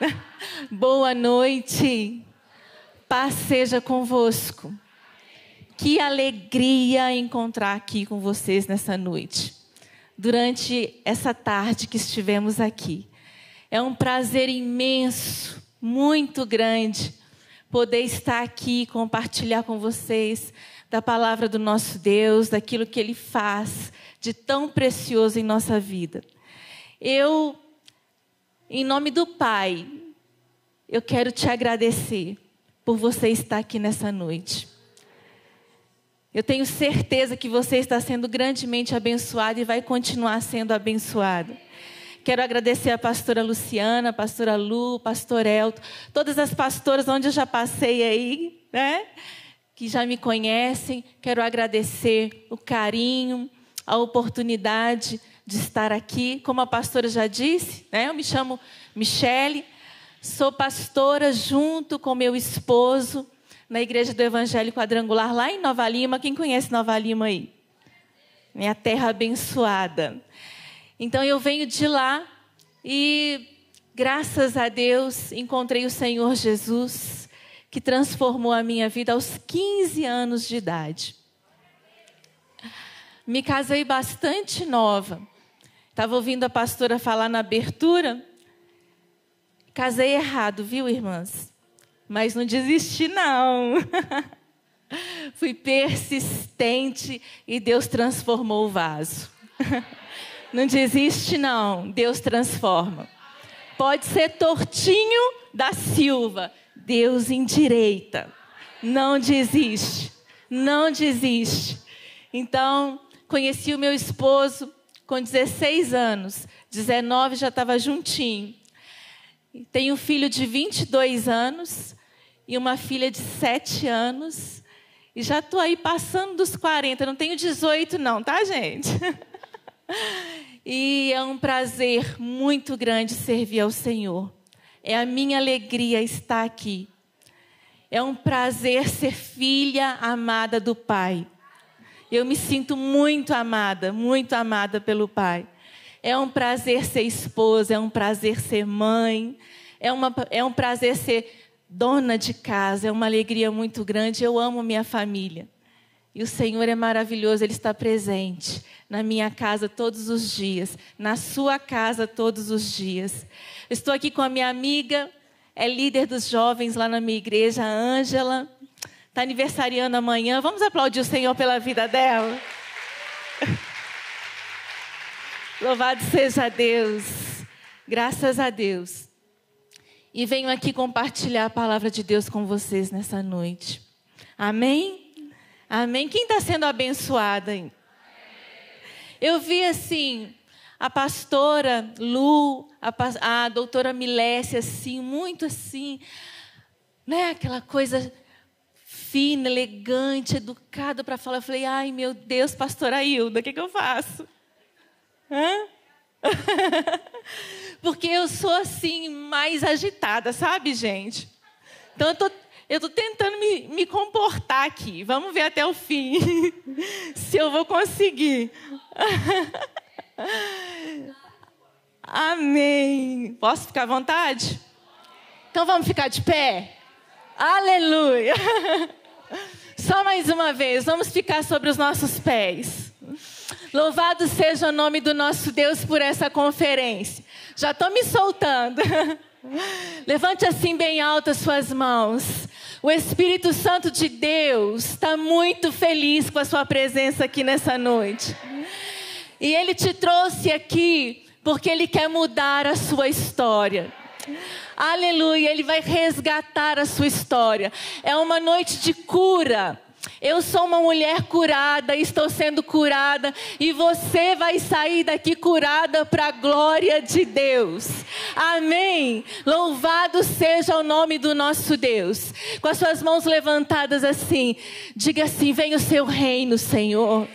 Boa noite. Paz seja convosco. Que alegria encontrar aqui com vocês nessa noite. Durante essa tarde que estivemos aqui. É um prazer imenso, muito grande, poder estar aqui e compartilhar com vocês da palavra do nosso Deus, daquilo que Ele faz de tão precioso em nossa vida. Eu, em nome do Pai, eu quero te agradecer por você estar aqui nessa noite. Eu tenho certeza que você está sendo grandemente abençoado e vai continuar sendo abençoado. Quero agradecer a pastora Luciana, a pastora Lu, pastor Elton, todas as pastoras onde eu já passei aí, né? Que já me conhecem. Quero agradecer o carinho, a oportunidade de estar aqui. Como a pastora já disse, né? Eu me chamo Michele, Sou pastora junto com meu esposo na Igreja do Evangelho Quadrangular, lá em Nova Lima. Quem conhece Nova Lima aí? Minha terra abençoada. Então eu venho de lá e, graças a Deus, encontrei o Senhor Jesus, que transformou a minha vida aos 15 anos de idade. Me casei bastante nova. Estava ouvindo a pastora falar na abertura Casei errado, viu, irmãs? Mas não desisti, não. Fui persistente e Deus transformou o vaso. Não desiste, não. Deus transforma. Pode ser tortinho da Silva. Deus endireita. Não desiste. Não desiste. Então, conheci o meu esposo com 16 anos. 19 já estava juntinho. Tenho um filho de 22 anos e uma filha de 7 anos. E já estou aí passando dos 40, não tenho 18 não, tá, gente? e é um prazer muito grande servir ao Senhor. É a minha alegria estar aqui. É um prazer ser filha amada do Pai. Eu me sinto muito amada, muito amada pelo Pai. É um prazer ser esposa, é um prazer ser mãe, é, uma, é um prazer ser dona de casa, é uma alegria muito grande. Eu amo minha família. E o Senhor é maravilhoso, Ele está presente na minha casa todos os dias, na sua casa todos os dias. estou aqui com a minha amiga, é líder dos jovens lá na minha igreja, Ângela. Está aniversariando amanhã. Vamos aplaudir o Senhor pela vida dela. Louvado seja Deus. Graças a Deus. E venho aqui compartilhar a palavra de Deus com vocês nessa noite. Amém? Amém. Quem está sendo abençoada aí? Eu vi assim, a pastora Lu, a, a doutora Milécia, assim, muito assim, né? Aquela coisa fina, elegante, educada para falar. Eu falei, ai meu Deus, pastora Hilda, o que, que eu faço? Hã? Porque eu sou assim, mais agitada, sabe, gente? Então eu tô, tô tentando me, me comportar aqui. Vamos ver até o fim se eu vou conseguir. Amém. Posso ficar à vontade? Então vamos ficar de pé? Aleluia. Só mais uma vez, vamos ficar sobre os nossos pés. Louvado seja o nome do nosso Deus por essa conferência. Já estou me soltando. Levante assim bem alto as suas mãos. O Espírito Santo de Deus está muito feliz com a sua presença aqui nessa noite. E Ele te trouxe aqui porque Ele quer mudar a sua história. Aleluia, Ele vai resgatar a sua história. É uma noite de cura. Eu sou uma mulher curada, estou sendo curada e você vai sair daqui curada para a glória de Deus. Amém. Louvado seja o nome do nosso Deus. Com as suas mãos levantadas assim, diga assim: Vem o seu reino, Senhor.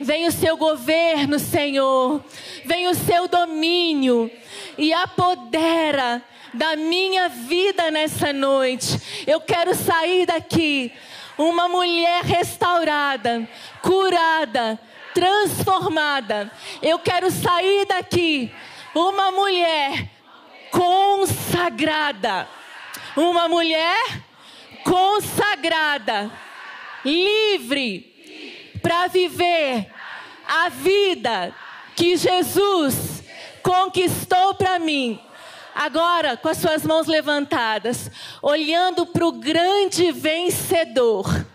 Vem o seu governo, Senhor. Vem o seu domínio e apodera da minha vida nessa noite. Eu quero sair daqui uma mulher restaurada, curada, transformada. Eu quero sair daqui uma mulher consagrada. Uma mulher consagrada, livre para viver a vida que Jesus conquistou para mim agora com as suas mãos levantadas, olhando para o grande vencedor,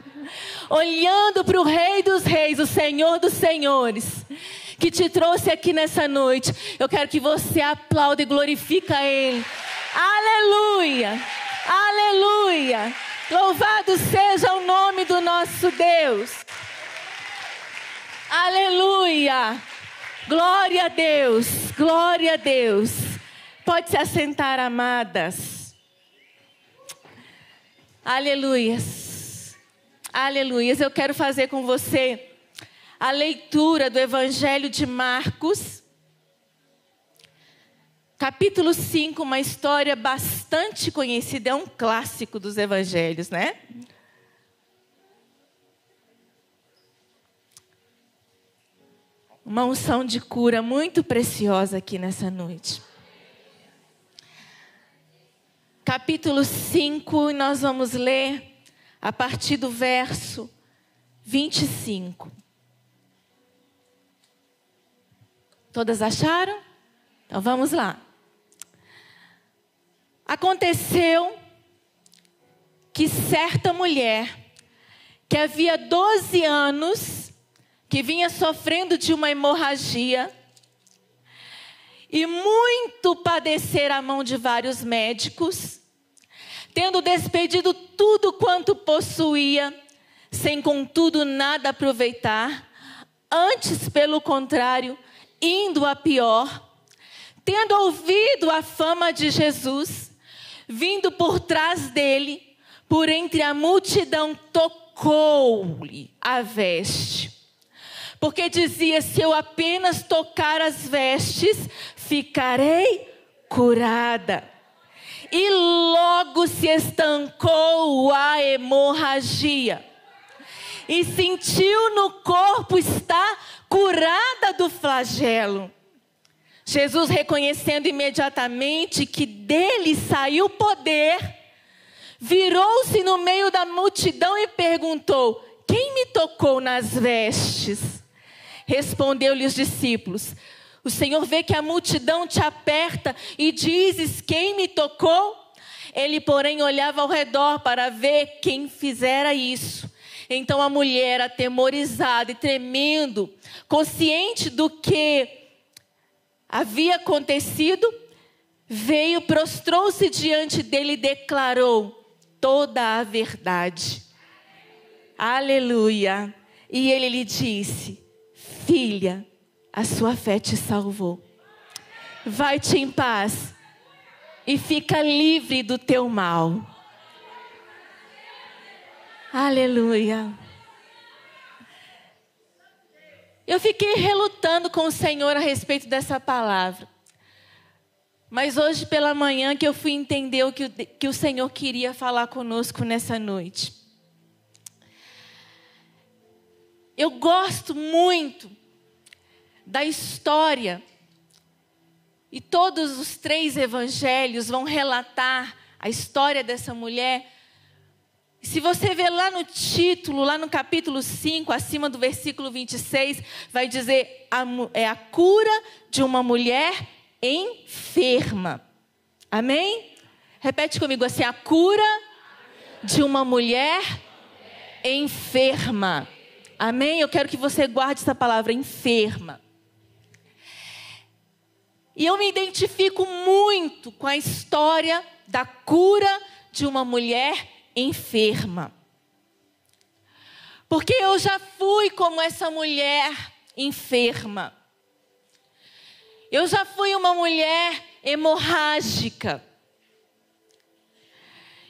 olhando para o Rei dos Reis, o Senhor dos Senhores, que te trouxe aqui nessa noite. Eu quero que você aplaude e glorifique a Ele. Aleluia! Aleluia! Louvado seja o nome do nosso Deus. Aleluia! Glória a Deus, glória a Deus. Pode se assentar, amadas. Aleluias. Aleluias. Eu quero fazer com você a leitura do Evangelho de Marcos. Capítulo 5, uma história bastante conhecida, é um clássico dos evangelhos, né? Uma unção de cura muito preciosa aqui nessa noite capítulo 5, e nós vamos ler a partir do verso 25. Todas acharam? Então vamos lá. Aconteceu que certa mulher, que havia 12 anos, que vinha sofrendo de uma hemorragia, e muito padecer a mão de vários médicos, tendo despedido tudo quanto possuía, sem contudo nada aproveitar, antes, pelo contrário, indo a pior, tendo ouvido a fama de Jesus, vindo por trás dele, por entre a multidão, tocou-lhe a veste. Porque dizia: se eu apenas tocar as vestes, ficarei curada. E logo se estancou a hemorragia. E sentiu no corpo estar curada do flagelo. Jesus, reconhecendo imediatamente que dele saiu poder, virou-se no meio da multidão e perguntou: Quem me tocou nas vestes? Respondeu-lhe os discípulos: o Senhor vê que a multidão te aperta e dizes: Quem me tocou? Ele, porém, olhava ao redor para ver quem fizera isso. Então a mulher, atemorizada e tremendo, consciente do que havia acontecido, veio, prostrou-se diante dele e declarou toda a verdade. Aleluia. E ele lhe disse: Filha, a sua fé te salvou. Vai-te em paz e fica livre do teu mal. Aleluia. Eu fiquei relutando com o Senhor a respeito dessa palavra. Mas hoje pela manhã que eu fui entender o que, que o Senhor queria falar conosco nessa noite. Eu gosto muito da história. E todos os três evangelhos vão relatar a história dessa mulher. Se você ver lá no título, lá no capítulo 5, acima do versículo 26, vai dizer: a, é a cura de uma mulher enferma. Amém? Repete comigo assim: a cura de uma mulher enferma. Amém? Eu quero que você guarde essa palavra enferma. E eu me identifico muito com a história da cura de uma mulher enferma. Porque eu já fui como essa mulher enferma. Eu já fui uma mulher hemorrágica.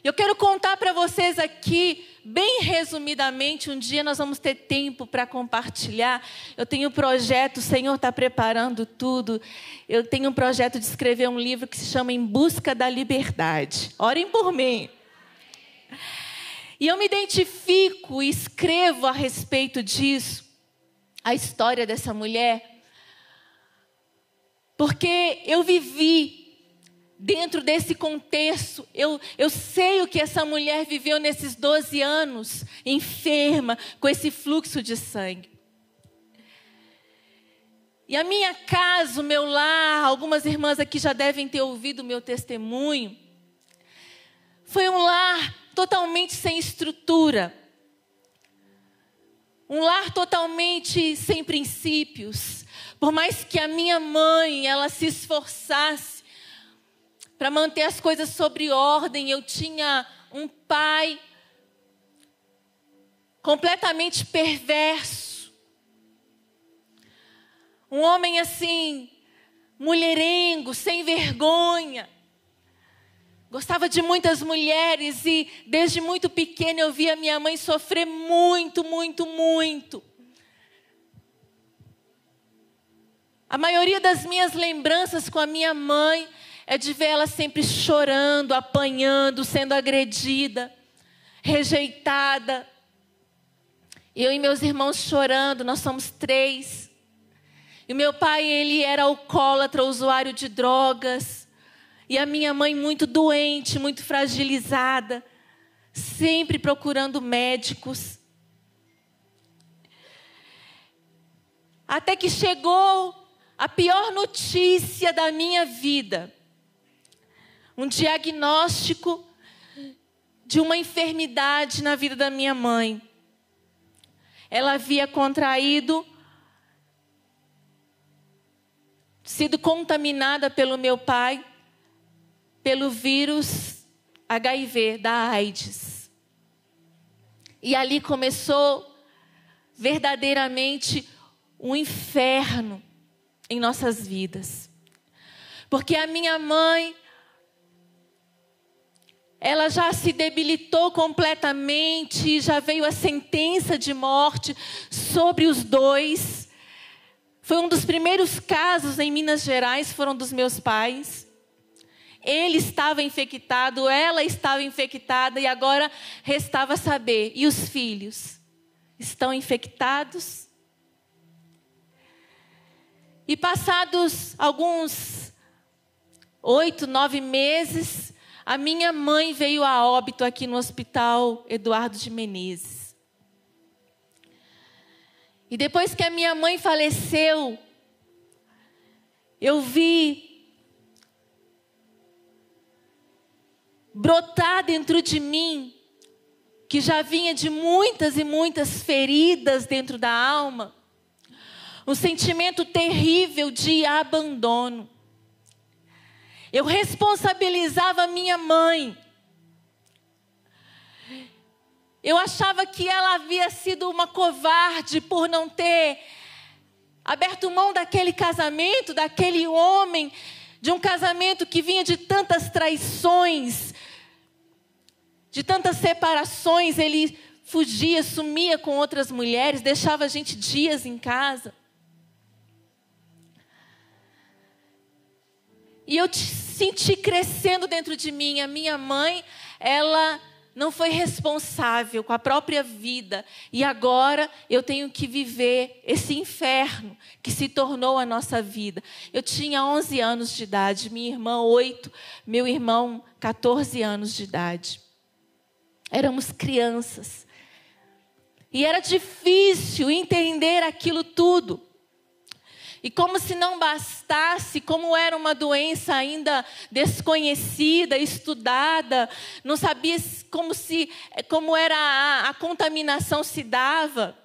Eu quero contar para vocês aqui, bem resumidamente, um dia nós vamos ter tempo para compartilhar. Eu tenho um projeto, o Senhor está preparando tudo. Eu tenho um projeto de escrever um livro que se chama Em Busca da Liberdade. Orem por mim. E eu me identifico e escrevo a respeito disso, a história dessa mulher, porque eu vivi dentro desse contexto, eu, eu sei o que essa mulher viveu nesses 12 anos, enferma, com esse fluxo de sangue. E a minha casa, o meu lar, algumas irmãs aqui já devem ter ouvido o meu testemunho. Foi um lar totalmente sem estrutura. Um lar totalmente sem princípios. Por mais que a minha mãe, ela se esforçasse para manter as coisas sobre ordem. Eu tinha um pai completamente perverso. Um homem assim, mulherengo, sem vergonha. Gostava de muitas mulheres e desde muito pequena eu via minha mãe sofrer muito, muito, muito. A maioria das minhas lembranças com a minha mãe é de ver ela sempre chorando, apanhando, sendo agredida, rejeitada. Eu e meus irmãos chorando, nós somos três. E meu pai, ele era alcoólatra, usuário de drogas. E a minha mãe muito doente, muito fragilizada, sempre procurando médicos. Até que chegou a pior notícia da minha vida um diagnóstico de uma enfermidade na vida da minha mãe. Ela havia contraído, sido contaminada pelo meu pai, pelo vírus HIV da AIDS. E ali começou verdadeiramente um inferno em nossas vidas. Porque a minha mãe ela já se debilitou completamente, já veio a sentença de morte sobre os dois. Foi um dos primeiros casos em Minas Gerais, foram dos meus pais. Ele estava infectado, ela estava infectada e agora restava saber: e os filhos? Estão infectados? E passados alguns oito, nove meses, a minha mãe veio a óbito aqui no hospital Eduardo de Menezes. E depois que a minha mãe faleceu, eu vi brotar dentro de mim, que já vinha de muitas e muitas feridas dentro da alma, um sentimento terrível de abandono. Eu responsabilizava minha mãe. Eu achava que ela havia sido uma covarde por não ter aberto mão daquele casamento, daquele homem, de um casamento que vinha de tantas traições, de tantas separações. Ele fugia, sumia com outras mulheres, deixava a gente dias em casa. E eu senti crescendo dentro de mim. A minha mãe, ela não foi responsável com a própria vida. E agora eu tenho que viver esse inferno que se tornou a nossa vida. Eu tinha 11 anos de idade, minha irmã 8, meu irmão 14 anos de idade. Éramos crianças. E era difícil entender aquilo tudo. E como se não bastasse, como era uma doença ainda desconhecida, estudada, não sabia como se como era a, a contaminação se dava.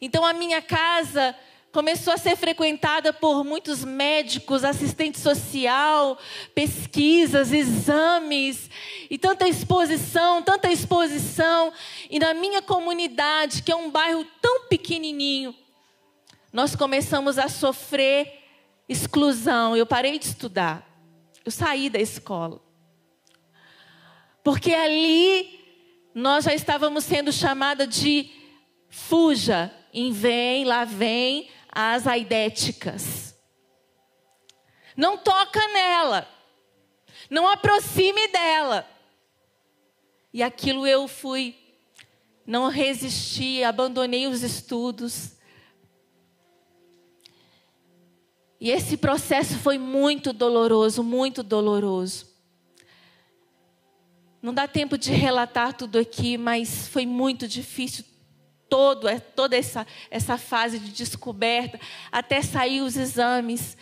Então a minha casa começou a ser frequentada por muitos médicos, assistente social, pesquisas, exames, e tanta exposição, tanta exposição. E na minha comunidade, que é um bairro tão pequenininho, nós começamos a sofrer exclusão. Eu parei de estudar. Eu saí da escola. Porque ali nós já estávamos sendo chamada de fuja, em vem, lá vem as aidéticas. Não toca nela. Não aproxime dela. E aquilo eu fui, não resisti, abandonei os estudos. E esse processo foi muito doloroso, muito doloroso. Não dá tempo de relatar tudo aqui, mas foi muito difícil todo, é, toda essa, essa fase de descoberta, até sair os exames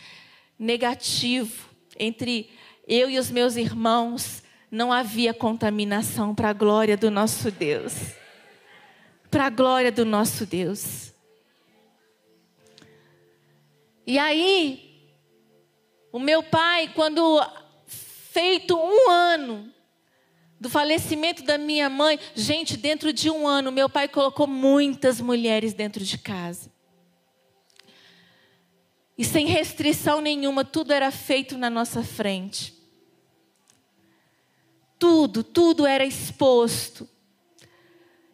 negativo entre eu e os meus irmãos, não havia contaminação para a glória do nosso Deus. Para a glória do nosso Deus. E aí, o meu pai, quando feito um ano do falecimento da minha mãe, gente, dentro de um ano, meu pai colocou muitas mulheres dentro de casa. E sem restrição nenhuma, tudo era feito na nossa frente. Tudo, tudo era exposto.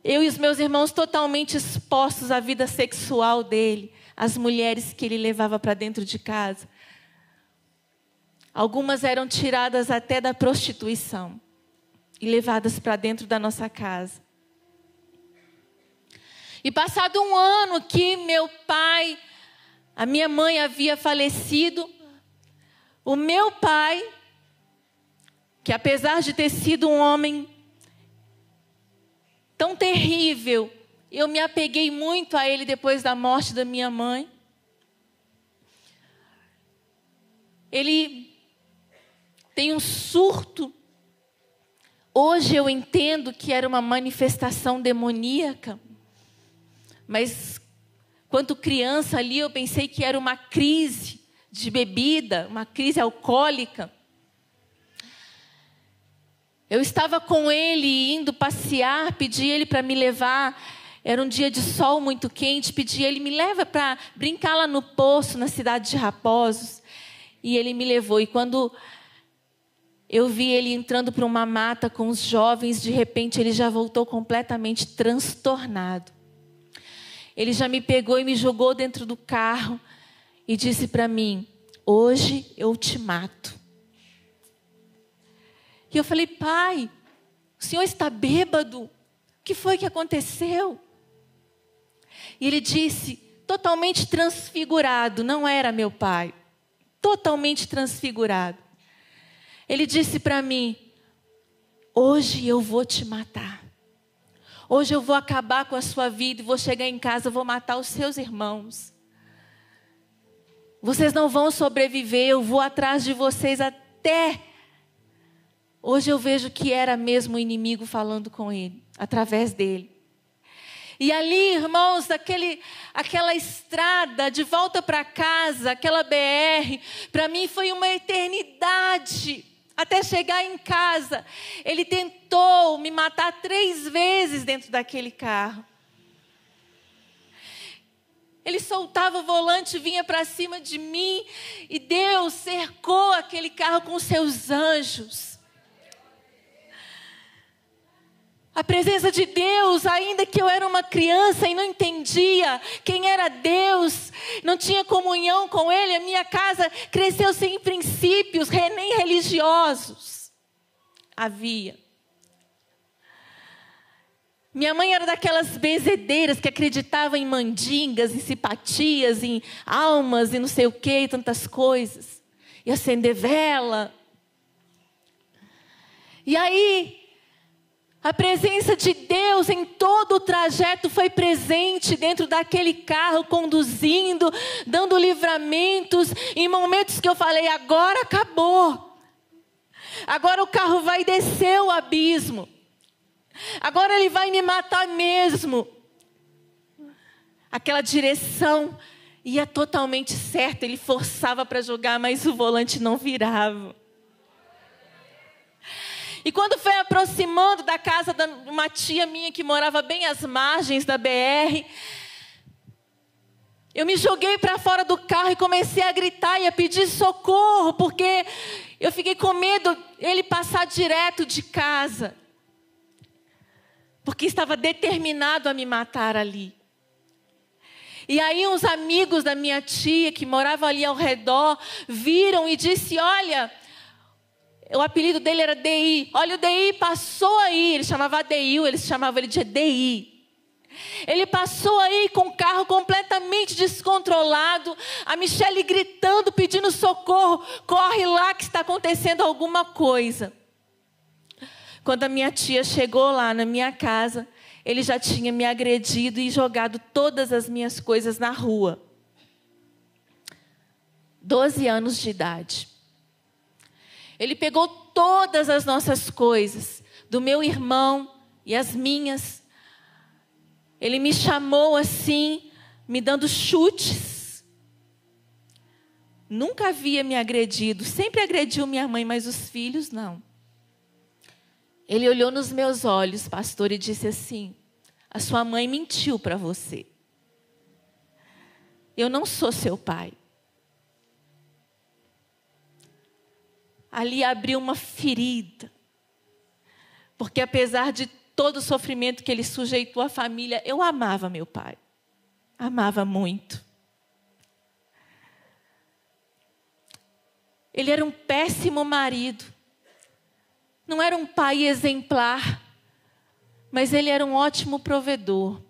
Eu e os meus irmãos totalmente expostos à vida sexual dele, às mulheres que ele levava para dentro de casa. Algumas eram tiradas até da prostituição e levadas para dentro da nossa casa. E passado um ano que meu pai, a minha mãe havia falecido, o meu pai, que apesar de ter sido um homem tão terrível, eu me apeguei muito a ele depois da morte da minha mãe. Ele tem um surto Hoje eu entendo que era uma manifestação demoníaca, mas quando criança ali eu pensei que era uma crise de bebida, uma crise alcoólica. Eu estava com ele indo passear, pedi ele para me levar. Era um dia de sol muito quente, pedi ele me leva para brincar lá no poço na cidade de Raposos. E ele me levou. E quando eu vi ele entrando para uma mata com os jovens, de repente ele já voltou completamente transtornado. Ele já me pegou e me jogou dentro do carro e disse para mim: Hoje eu te mato. E eu falei: Pai, o senhor está bêbado? O que foi que aconteceu? E ele disse, totalmente transfigurado: Não era meu pai. Totalmente transfigurado. Ele disse para mim: Hoje eu vou te matar. Hoje eu vou acabar com a sua vida e vou chegar em casa, vou matar os seus irmãos. Vocês não vão sobreviver, eu vou atrás de vocês até. Hoje eu vejo que era mesmo o inimigo falando com ele, através dele. E ali, irmãos, aquele, aquela estrada de volta para casa, aquela BR, para mim foi uma eternidade até chegar em casa. Ele tentou me matar três vezes dentro daquele carro. Ele soltava o volante, vinha para cima de mim, e Deus cercou aquele carro com seus anjos. A presença de Deus, ainda que eu era uma criança e não entendia quem era Deus, não tinha comunhão com Ele, a minha casa cresceu sem princípios, nem religiosos. Havia. Minha mãe era daquelas bezedeiras que acreditavam em mandingas, em simpatias, em almas e não sei o que, tantas coisas. E acender vela. E aí, a presença de Deus em todo o trajeto foi presente dentro daquele carro, conduzindo, dando livramentos, em momentos que eu falei: agora acabou. Agora o carro vai descer o abismo. Agora ele vai me matar mesmo. Aquela direção ia totalmente certo, ele forçava para jogar, mas o volante não virava. E quando foi aproximando da casa de uma tia minha que morava bem às margens da BR, eu me joguei para fora do carro e comecei a gritar e a pedir socorro, porque eu fiquei com medo ele passar direto de casa. Porque estava determinado a me matar ali. E aí uns amigos da minha tia que moravam ali ao redor viram e disse: "Olha, o apelido dele era DI. Olha, o DI passou aí. Ele chamava DI, eles chamavam ele de DI. Ele passou aí com o carro completamente descontrolado. A Michelle gritando, pedindo socorro. Corre lá que está acontecendo alguma coisa. Quando a minha tia chegou lá na minha casa, ele já tinha me agredido e jogado todas as minhas coisas na rua. Doze anos de idade. Ele pegou todas as nossas coisas, do meu irmão e as minhas. Ele me chamou assim, me dando chutes. Nunca havia me agredido, sempre agrediu minha mãe, mas os filhos não. Ele olhou nos meus olhos, pastor, e disse assim: A sua mãe mentiu para você. Eu não sou seu pai. Ali abriu uma ferida. Porque apesar de todo o sofrimento que ele sujeitou à família, eu amava meu pai. Amava muito. Ele era um péssimo marido. Não era um pai exemplar, mas ele era um ótimo provedor.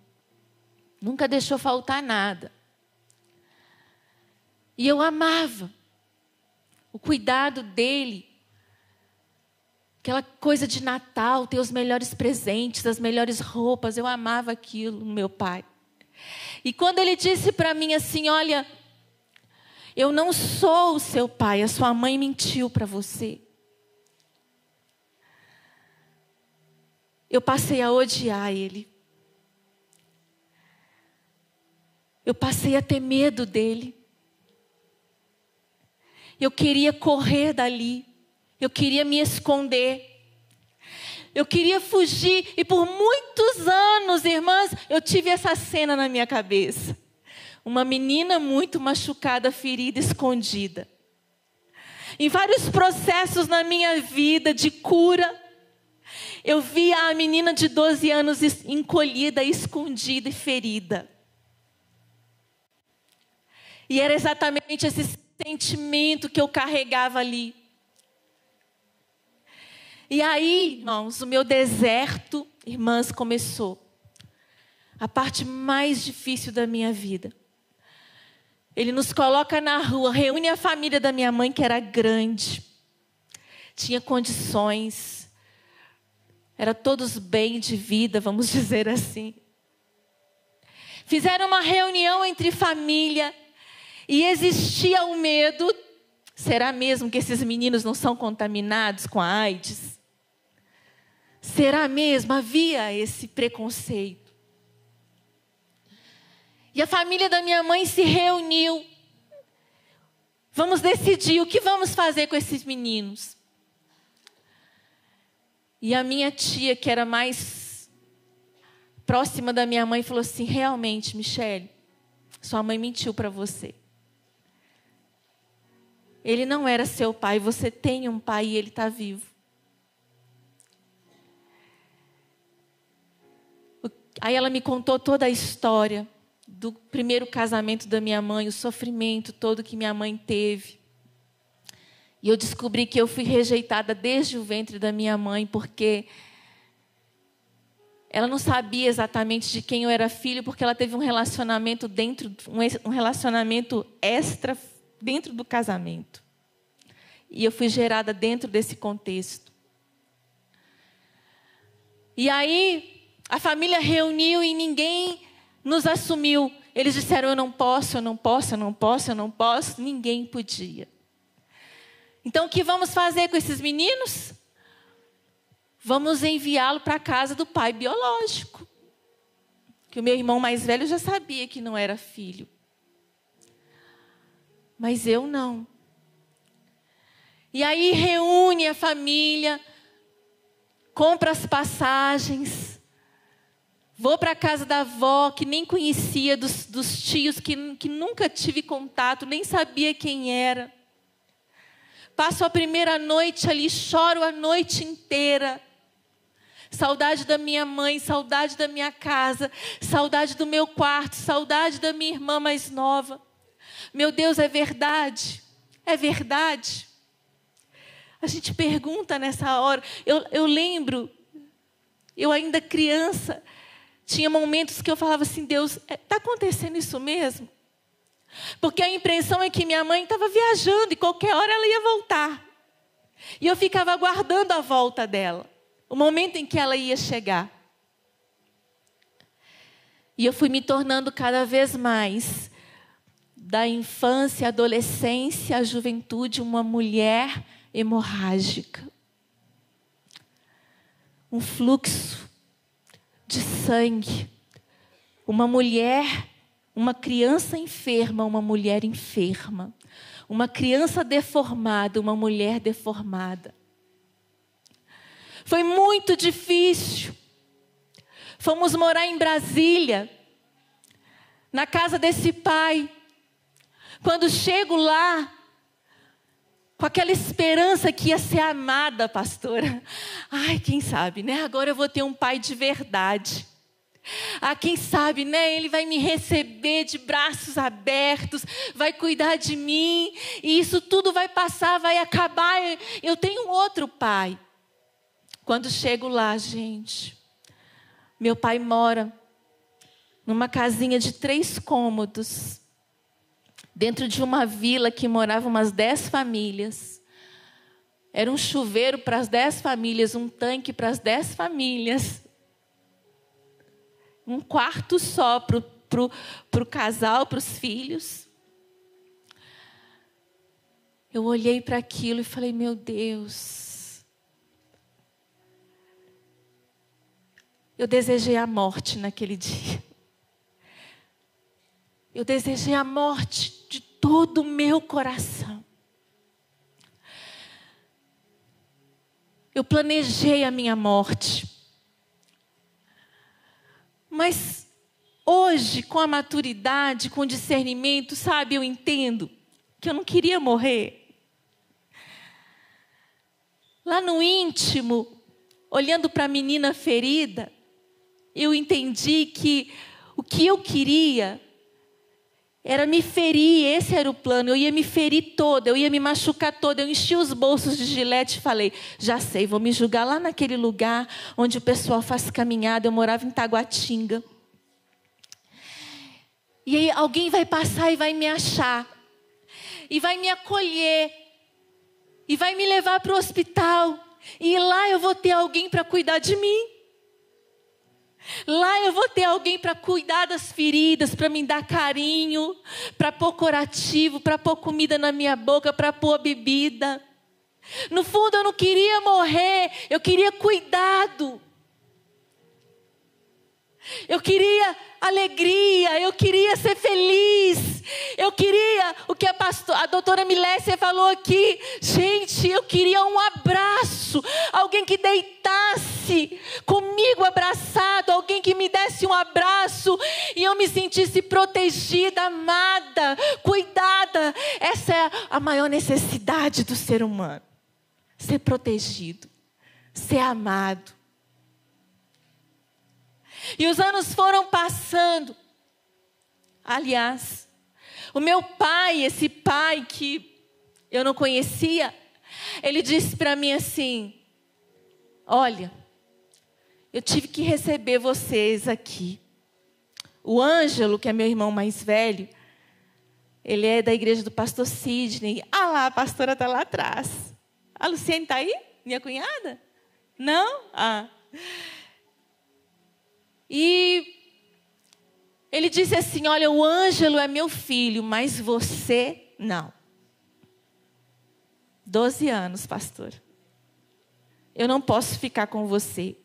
Nunca deixou faltar nada. E eu amava o cuidado dele. Aquela coisa de Natal, ter os melhores presentes, as melhores roupas, eu amava aquilo meu pai. E quando ele disse para mim assim: Olha, eu não sou o seu pai, a sua mãe mentiu para você. eu passei a odiar ele. Eu passei a ter medo dele. Eu queria correr dali. Eu queria me esconder. Eu queria fugir. E por muitos anos, irmãs, eu tive essa cena na minha cabeça. Uma menina muito machucada, ferida, escondida. Em vários processos na minha vida de cura, eu via a menina de 12 anos encolhida, escondida e ferida. E era exatamente esse sentimento que eu carregava ali. E aí, irmãos, o meu deserto, irmãs, começou. A parte mais difícil da minha vida. Ele nos coloca na rua, reúne a família da minha mãe, que era grande, tinha condições, era todos bem de vida, vamos dizer assim. Fizeram uma reunião entre família e existia o medo: será mesmo que esses meninos não são contaminados com a AIDS? Será mesmo? Havia esse preconceito. E a família da minha mãe se reuniu. Vamos decidir o que vamos fazer com esses meninos. E a minha tia, que era mais próxima da minha mãe, falou assim: realmente, Michele, sua mãe mentiu para você. Ele não era seu pai, você tem um pai e ele está vivo. Aí ela me contou toda a história do primeiro casamento da minha mãe, o sofrimento todo que minha mãe teve. E eu descobri que eu fui rejeitada desde o ventre da minha mãe, porque ela não sabia exatamente de quem eu era filho, porque ela teve um relacionamento dentro, um relacionamento extra dentro do casamento. E eu fui gerada dentro desse contexto. E aí, a família reuniu e ninguém nos assumiu. Eles disseram: Eu não posso, eu não posso, eu não posso, eu não posso. Ninguém podia. Então, o que vamos fazer com esses meninos? Vamos enviá-lo para a casa do pai biológico. Que o meu irmão mais velho já sabia que não era filho. Mas eu não. E aí reúne a família, compra as passagens, vou para a casa da avó, que nem conhecia, dos, dos tios, que, que nunca tive contato, nem sabia quem era. Passo a primeira noite ali, choro a noite inteira. Saudade da minha mãe, saudade da minha casa, saudade do meu quarto, saudade da minha irmã mais nova. Meu Deus, é verdade? É verdade? A gente pergunta nessa hora. Eu, eu lembro, eu ainda criança, tinha momentos que eu falava assim: Deus, está é, acontecendo isso mesmo? Porque a impressão é que minha mãe estava viajando e qualquer hora ela ia voltar. E eu ficava aguardando a volta dela, o momento em que ela ia chegar. E eu fui me tornando cada vez mais, da infância, adolescência, juventude, uma mulher hemorrágica. Um fluxo de sangue. Uma mulher uma criança enferma, uma mulher enferma. Uma criança deformada, uma mulher deformada. Foi muito difícil. Fomos morar em Brasília, na casa desse pai. Quando chego lá, com aquela esperança que ia ser amada, pastora. Ai, quem sabe, né? Agora eu vou ter um pai de verdade. Ah, quem sabe, né? Ele vai me receber de braços abertos, vai cuidar de mim, e isso tudo vai passar, vai acabar. Eu tenho outro pai. Quando chego lá, gente, meu pai mora numa casinha de três cômodos, dentro de uma vila que moravam umas dez famílias. Era um chuveiro para as dez famílias, um tanque para as dez famílias um quarto só para o casal, para os filhos. Eu olhei para aquilo e falei: Meu Deus. Eu desejei a morte naquele dia. Eu desejei a morte de todo o meu coração. Eu planejei a minha morte. Mas hoje, com a maturidade, com o discernimento, sabe, eu entendo que eu não queria morrer. Lá no íntimo, olhando para a menina ferida, eu entendi que o que eu queria era me ferir, esse era o plano. Eu ia me ferir toda, eu ia me machucar toda. Eu enchi os bolsos de gilete e falei: já sei, vou me julgar lá naquele lugar onde o pessoal faz caminhada. Eu morava em Taguatinga. E aí alguém vai passar e vai me achar, e vai me acolher, e vai me levar para o hospital. E lá eu vou ter alguém para cuidar de mim. Lá eu vou ter alguém para cuidar das feridas, para me dar carinho, para pôr curativo, para pôr comida na minha boca, para pôr bebida. No fundo eu não queria morrer, eu queria cuidado. Eu queria alegria, eu queria ser feliz, eu queria o que a, pastor, a doutora Milécia falou aqui. Gente, eu queria um abraço, alguém que deitasse comigo abraçado, alguém que me desse um abraço e eu me sentisse protegida, amada, cuidada. Essa é a maior necessidade do ser humano: ser protegido, ser amado. E os anos foram passando. Aliás, o meu pai, esse pai que eu não conhecia, ele disse para mim assim: Olha, eu tive que receber vocês aqui. O Ângelo, que é meu irmão mais velho, ele é da igreja do pastor Sidney. Ah lá, a pastora está lá atrás. A Luciene está aí? Minha cunhada? Não? Ah. E ele disse assim: Olha, o Ângelo é meu filho, mas você não. Doze anos, pastor. Eu não posso ficar com você.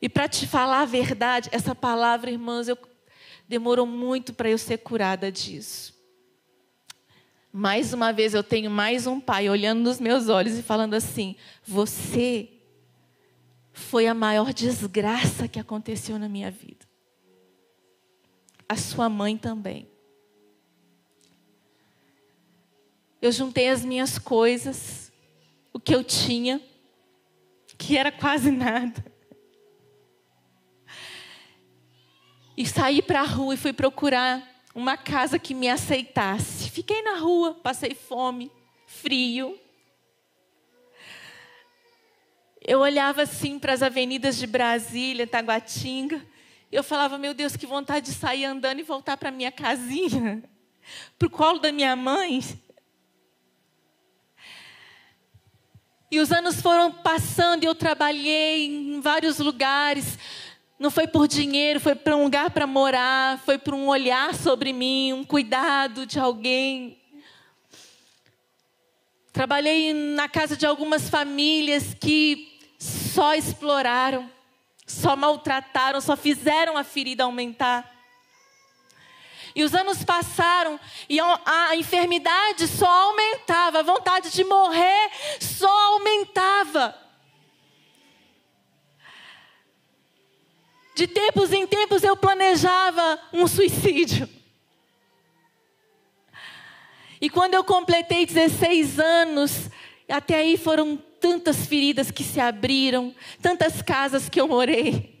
E para te falar a verdade, essa palavra, irmãos, eu, demorou muito para eu ser curada disso. Mais uma vez eu tenho mais um pai olhando nos meus olhos e falando assim: Você foi a maior desgraça que aconteceu na minha vida. A sua mãe também. Eu juntei as minhas coisas, o que eu tinha, que era quase nada. E saí para a rua e fui procurar uma casa que me aceitasse. Fiquei na rua, passei fome, frio. Eu olhava assim para as avenidas de Brasília, Taguatinga. Eu falava, meu Deus, que vontade de sair andando e voltar para minha casinha, para o colo da minha mãe. E os anos foram passando e eu trabalhei em vários lugares. Não foi por dinheiro, foi para um lugar para morar, foi para um olhar sobre mim, um cuidado de alguém. Trabalhei na casa de algumas famílias que só exploraram, só maltrataram, só fizeram a ferida aumentar. E os anos passaram e a, enfermidade só aumentava, a vontade de morrer só aumentava. De tempos em tempos eu planejava um suicídio. E quando eu completei 16 anos, até aí foram tantas feridas que se abriram, tantas casas que eu morei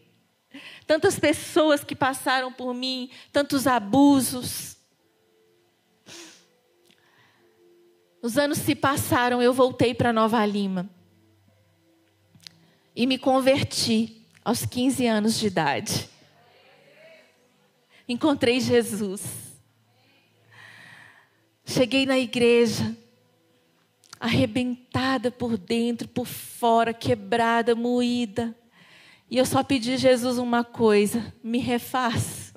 tantas pessoas que passaram por mim, tantos abusos. Os anos se passaram, eu voltei para Nova Lima. E me converti aos 15 anos de idade. Encontrei Jesus. Cheguei na igreja, arrebentada por dentro, por fora, quebrada, moída. E eu só pedi a Jesus uma coisa: me refaz.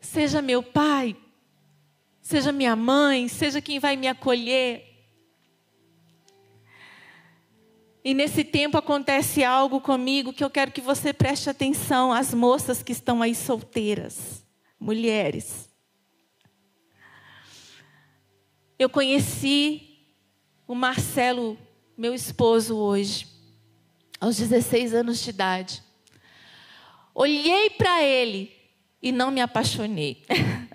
Seja meu pai, seja minha mãe, seja quem vai me acolher. E nesse tempo acontece algo comigo que eu quero que você preste atenção às moças que estão aí solteiras, mulheres. Eu conheci o Marcelo, meu esposo, hoje aos 16 anos de idade. Olhei para ele e não me apaixonei.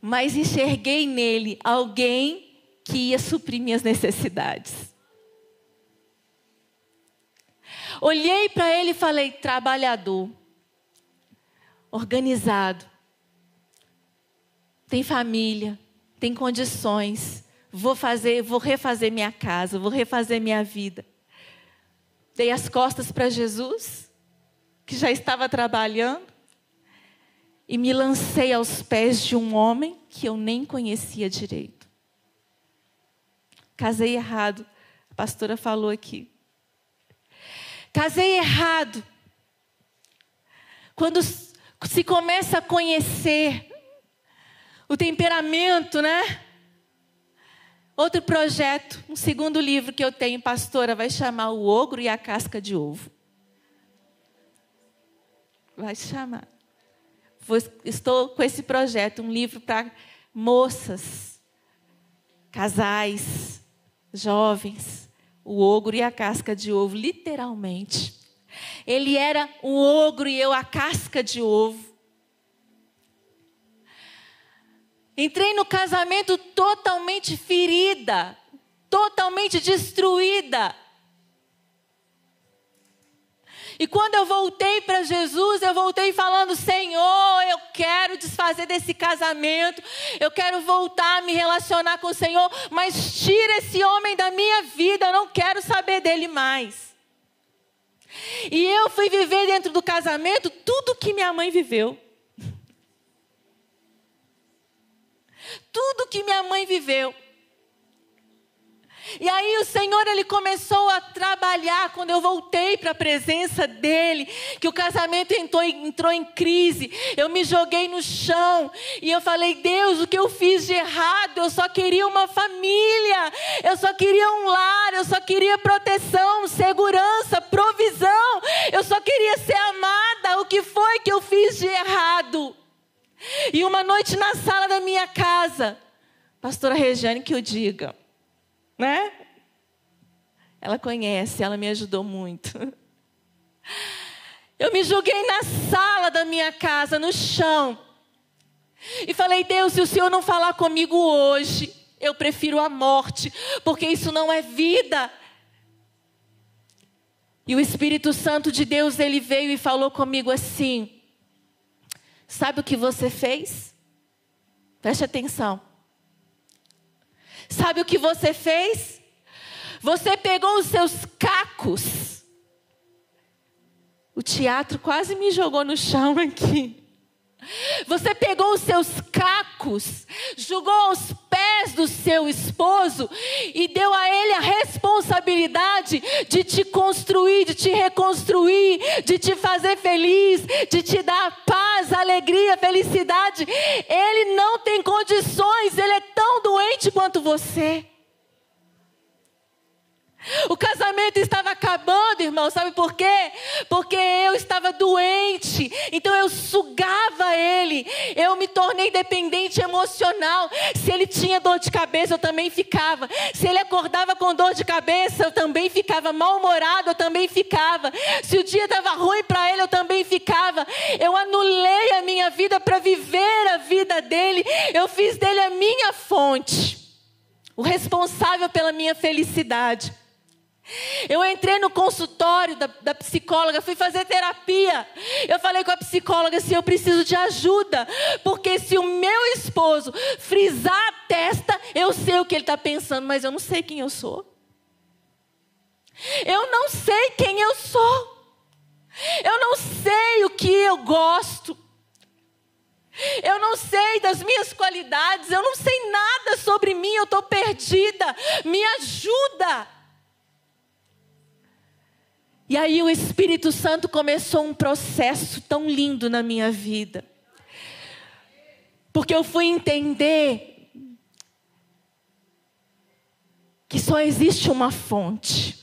Mas enxerguei nele alguém que ia suprir minhas necessidades. Olhei para ele e falei: trabalhador, organizado, tem família, tem condições, vou fazer, vou refazer minha casa, vou refazer minha vida. Dei as costas para Jesus, que já estava trabalhando, e me lancei aos pés de um homem que eu nem conhecia direito. Casei errado, a pastora falou aqui. Casei errado. Quando se começa a conhecer o temperamento, né? Outro projeto, um segundo livro que eu tenho, pastora, vai chamar O Ogro e a Casca de Ovo. Vai chamar. Estou com esse projeto, um livro para moças, casais, jovens. O ogro e a casca de ovo, literalmente. Ele era o ogro e eu a casca de ovo. Entrei no casamento totalmente ferida, totalmente destruída. E quando eu voltei para Jesus, eu voltei falando: Senhor, eu quero desfazer desse casamento, eu quero voltar a me relacionar com o Senhor, mas tira esse homem da minha vida, eu não quero saber dele mais. E eu fui viver dentro do casamento tudo que minha mãe viveu. Tudo que minha mãe viveu. E aí o Senhor ele começou a trabalhar quando eu voltei para a presença dele, que o casamento entrou, entrou em crise. Eu me joguei no chão e eu falei: "Deus, o que eu fiz de errado? Eu só queria uma família. Eu só queria um lar, eu só queria proteção, segurança, provisão. Eu só queria ser amada. O que foi que eu fiz de errado?" E uma noite na sala da minha casa, pastora Regiane que eu diga, né? Ela conhece, ela me ajudou muito. Eu me joguei na sala da minha casa, no chão. E falei: Deus, se o Senhor não falar comigo hoje, eu prefiro a morte, porque isso não é vida. E o Espírito Santo de Deus, ele veio e falou comigo assim: Sabe o que você fez? Preste atenção. Sabe o que você fez? Você pegou os seus cacos. O teatro quase me jogou no chão aqui. Você pegou os seus cacos, jogou aos pés do seu esposo e deu a ele a responsabilidade de te construir, de te reconstruir, de te fazer feliz, de te dar paz, alegria, felicidade. Ele não tem condições, ele é tão doente quanto você. O casamento estava acabando, irmão, sabe por quê? Porque eu estava doente, então eu sugava ele, eu me tornei dependente emocional. Se ele tinha dor de cabeça, eu também ficava. Se ele acordava com dor de cabeça, eu também ficava. Mal-humorado, eu também ficava. Se o dia estava ruim para ele, eu também ficava. Eu anulei a minha vida para viver a vida dele, eu fiz dele a minha fonte, o responsável pela minha felicidade. Eu entrei no consultório da, da, psicóloga, fui fazer terapia. Eu falei com a psicóloga assim: eu preciso de ajuda, porque se o meu esposo frisar a testa, eu sei o que ele está pensando, mas eu não sei quem eu sou. Eu não sei quem eu sou. Eu não sei o que eu gosto. Eu não sei das minhas qualidades. Eu não sei nada sobre mim. Eu estou perdida. Me ajuda. E aí o Espírito Santo começou um processo tão lindo na minha vida. Porque eu fui entender que só existe uma fonte.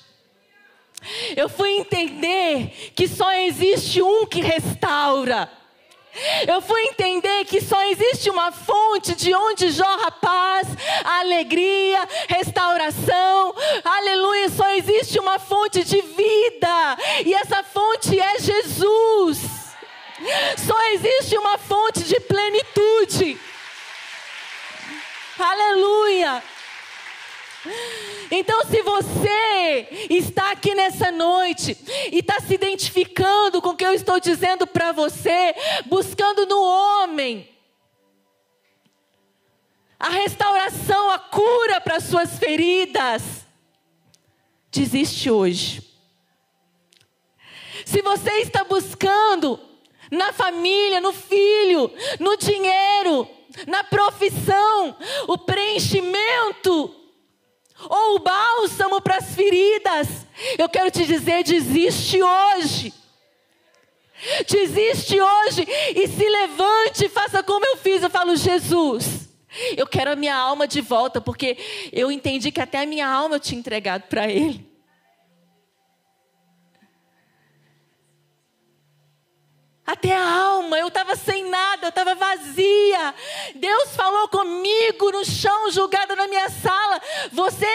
Eu fui entender que só existe um que restaura. Eu fui entender que só existe uma fonte de onde jorra paz, alegria, restauração. Aleluia, só existe uma fonte de Só existe uma fonte de plenitude. Aleluia. Então, se você está aqui nessa noite e está se identificando com o que eu estou dizendo para você, buscando no homem a restauração, a cura para suas feridas, desiste hoje. Se você está buscando na família, no filho, no dinheiro, na profissão, o preenchimento, ou o bálsamo para as feridas. Eu quero te dizer: desiste hoje. Desiste hoje e se levante, faça como eu fiz. Eu falo, Jesus, eu quero a minha alma de volta, porque eu entendi que até a minha alma eu tinha entregado para Ele. Até a alma, eu estava sem nada, eu estava vazia. Deus falou comigo no chão, julgada na minha sala. Você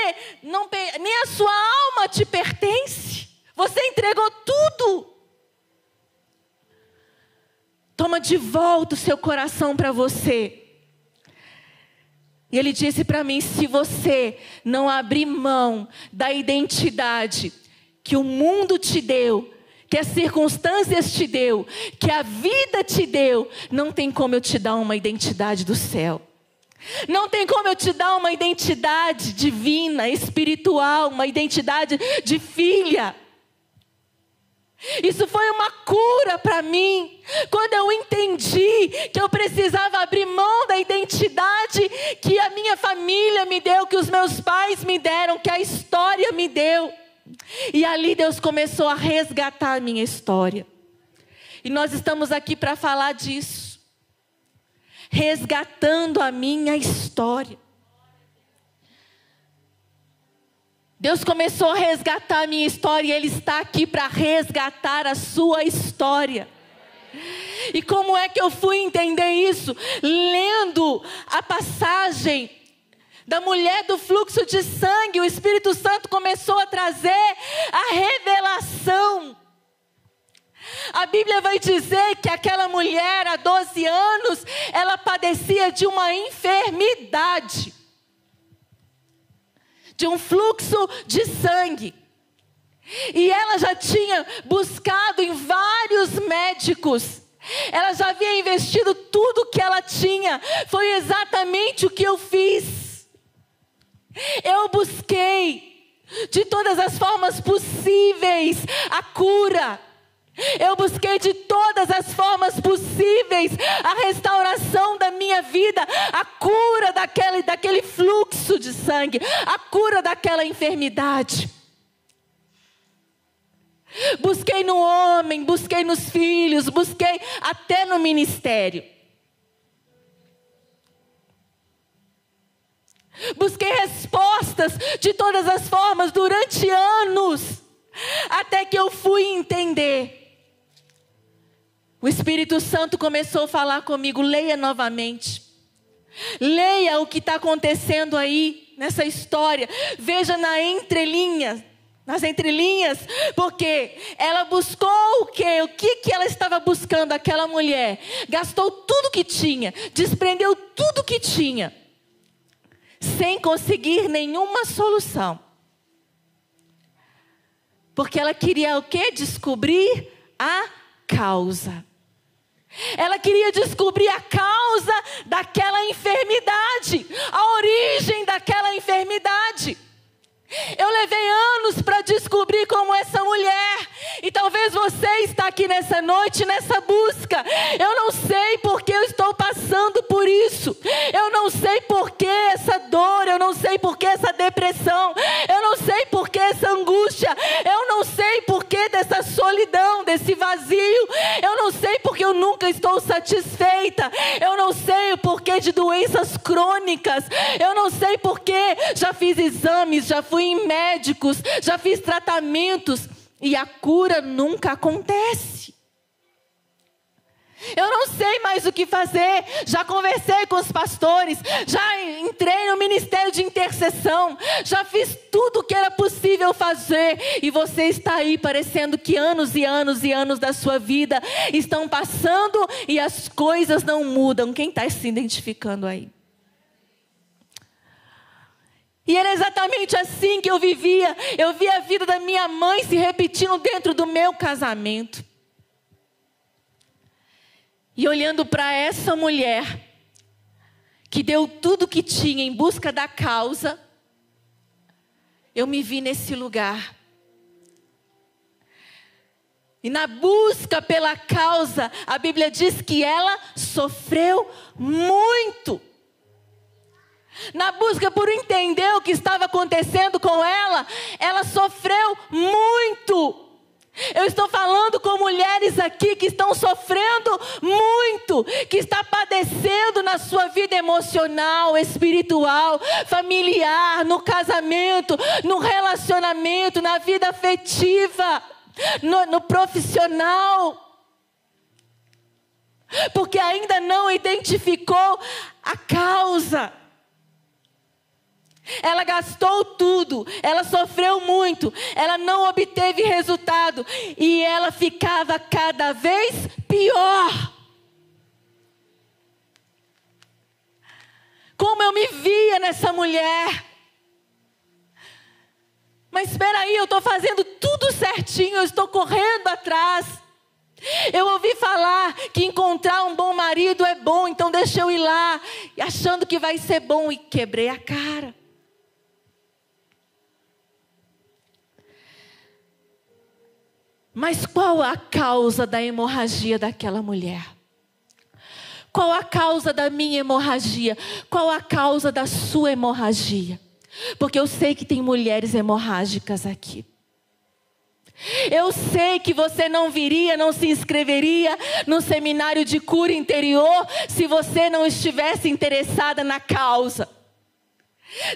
não nem a sua alma te pertence. Você entregou tudo. Toma de volta o seu coração para você. E ele disse para mim: se você não abrir mão da identidade que o mundo te deu, que as circunstâncias te deu, que a vida te deu, não tem como eu te dar uma identidade do céu. Não tem como eu te dar uma identidade divina, espiritual, uma identidade de filha. Isso foi uma cura para mim, quando eu entendi que eu precisava abrir mão da identidade que a minha família me deu, que os meus pais me deram, que a história me deu. E ali Deus começou a resgatar a minha história. E nós estamos aqui para falar disso. Resgatando a minha história. Deus começou a resgatar a minha história e Ele está aqui para resgatar a sua história. E como é que eu fui entender isso? Lendo a passagem da mulher do fluxo de sangue, o Espírito Santo começou a trazer a revelação. A Bíblia vai dizer que aquela mulher, há 12 anos, ela padecia de uma enfermidade, de um fluxo de sangue. E ela já tinha buscado em vários médicos. Ela já havia investido tudo que ela tinha. Foi exatamente o que eu fiz. Eu busquei de todas as formas possíveis a cura. Eu busquei de todas as formas possíveis a restauração da minha vida, a cura daquele, daquele fluxo de sangue, a cura daquela enfermidade. Busquei no homem, busquei nos filhos, busquei até no ministério. Busquei respostas de todas as formas durante anos, até que eu fui entender. O Espírito Santo começou a falar comigo, leia novamente. Leia o que está acontecendo aí nessa história. Veja na entrelinha, nas entrelinhas, porque ela buscou o quê? O que, que ela estava buscando, aquela mulher? Gastou tudo que tinha, desprendeu tudo que tinha, sem conseguir nenhuma solução. Porque ela queria o quê? Descobrir a causa. Ela queria descobrir a causa daquela enfermidade, a origem daquela enfermidade. Eu levei anos para descobrir como essa mulher, e talvez você está aqui nessa noite, nessa busca. Eu não sei porque eu estou passando por isso, eu não sei por que essa dor, eu não sei por que essa depressão, eu não sei por que essa angústia, eu não sei por que dessa solidão, desse vazio, eu não sei porque eu nunca estou satisfeita, eu não sei o porquê de doenças crônicas, eu não sei porque já fiz exames, já fui fui em médicos, já fiz tratamentos e a cura nunca acontece. Eu não sei mais o que fazer. Já conversei com os pastores, já entrei no ministério de intercessão, já fiz tudo o que era possível fazer. E você está aí parecendo que anos e anos e anos da sua vida estão passando e as coisas não mudam. Quem está se identificando aí? E era exatamente assim que eu vivia. Eu via a vida da minha mãe se repetindo dentro do meu casamento. E olhando para essa mulher, que deu tudo que tinha em busca da causa, eu me vi nesse lugar. E na busca pela causa, a Bíblia diz que ela sofreu muito. Na busca por entender o que estava acontecendo com ela, ela sofreu muito. Eu estou falando com mulheres aqui que estão sofrendo muito, que está padecendo na sua vida emocional, espiritual, familiar, no casamento, no relacionamento, na vida afetiva, no, no profissional. Porque ainda não identificou a causa. Ela gastou tudo, ela sofreu muito, ela não obteve resultado e ela ficava cada vez pior. Como eu me via nessa mulher. Mas espera aí, eu estou fazendo tudo certinho, eu estou correndo atrás. Eu ouvi falar que encontrar um bom marido é bom, então deixa eu ir lá, achando que vai ser bom, e quebrei a cara. Mas qual a causa da hemorragia daquela mulher? Qual a causa da minha hemorragia? Qual a causa da sua hemorragia? Porque eu sei que tem mulheres hemorrágicas aqui. Eu sei que você não viria, não se inscreveria no seminário de cura interior se você não estivesse interessada na causa.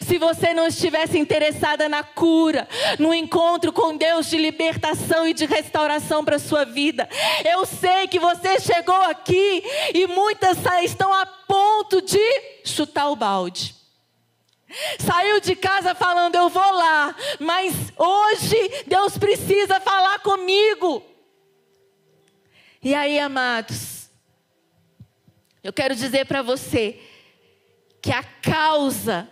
Se você não estivesse interessada na cura, no encontro com Deus de libertação e de restauração para a sua vida, eu sei que você chegou aqui e muitas estão a ponto de chutar o balde. Saiu de casa falando, eu vou lá, mas hoje Deus precisa falar comigo. E aí, amados, eu quero dizer para você que a causa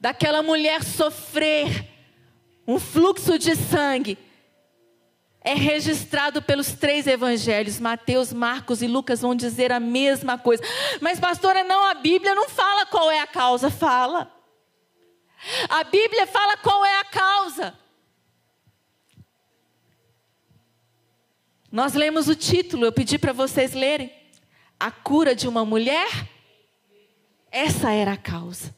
daquela mulher sofrer um fluxo de sangue é registrado pelos três evangelhos, Mateus, Marcos e Lucas vão dizer a mesma coisa. Mas pastora, não, a Bíblia não fala qual é a causa, fala. A Bíblia fala qual é a causa. Nós lemos o título, eu pedi para vocês lerem. A cura de uma mulher? Essa era a causa.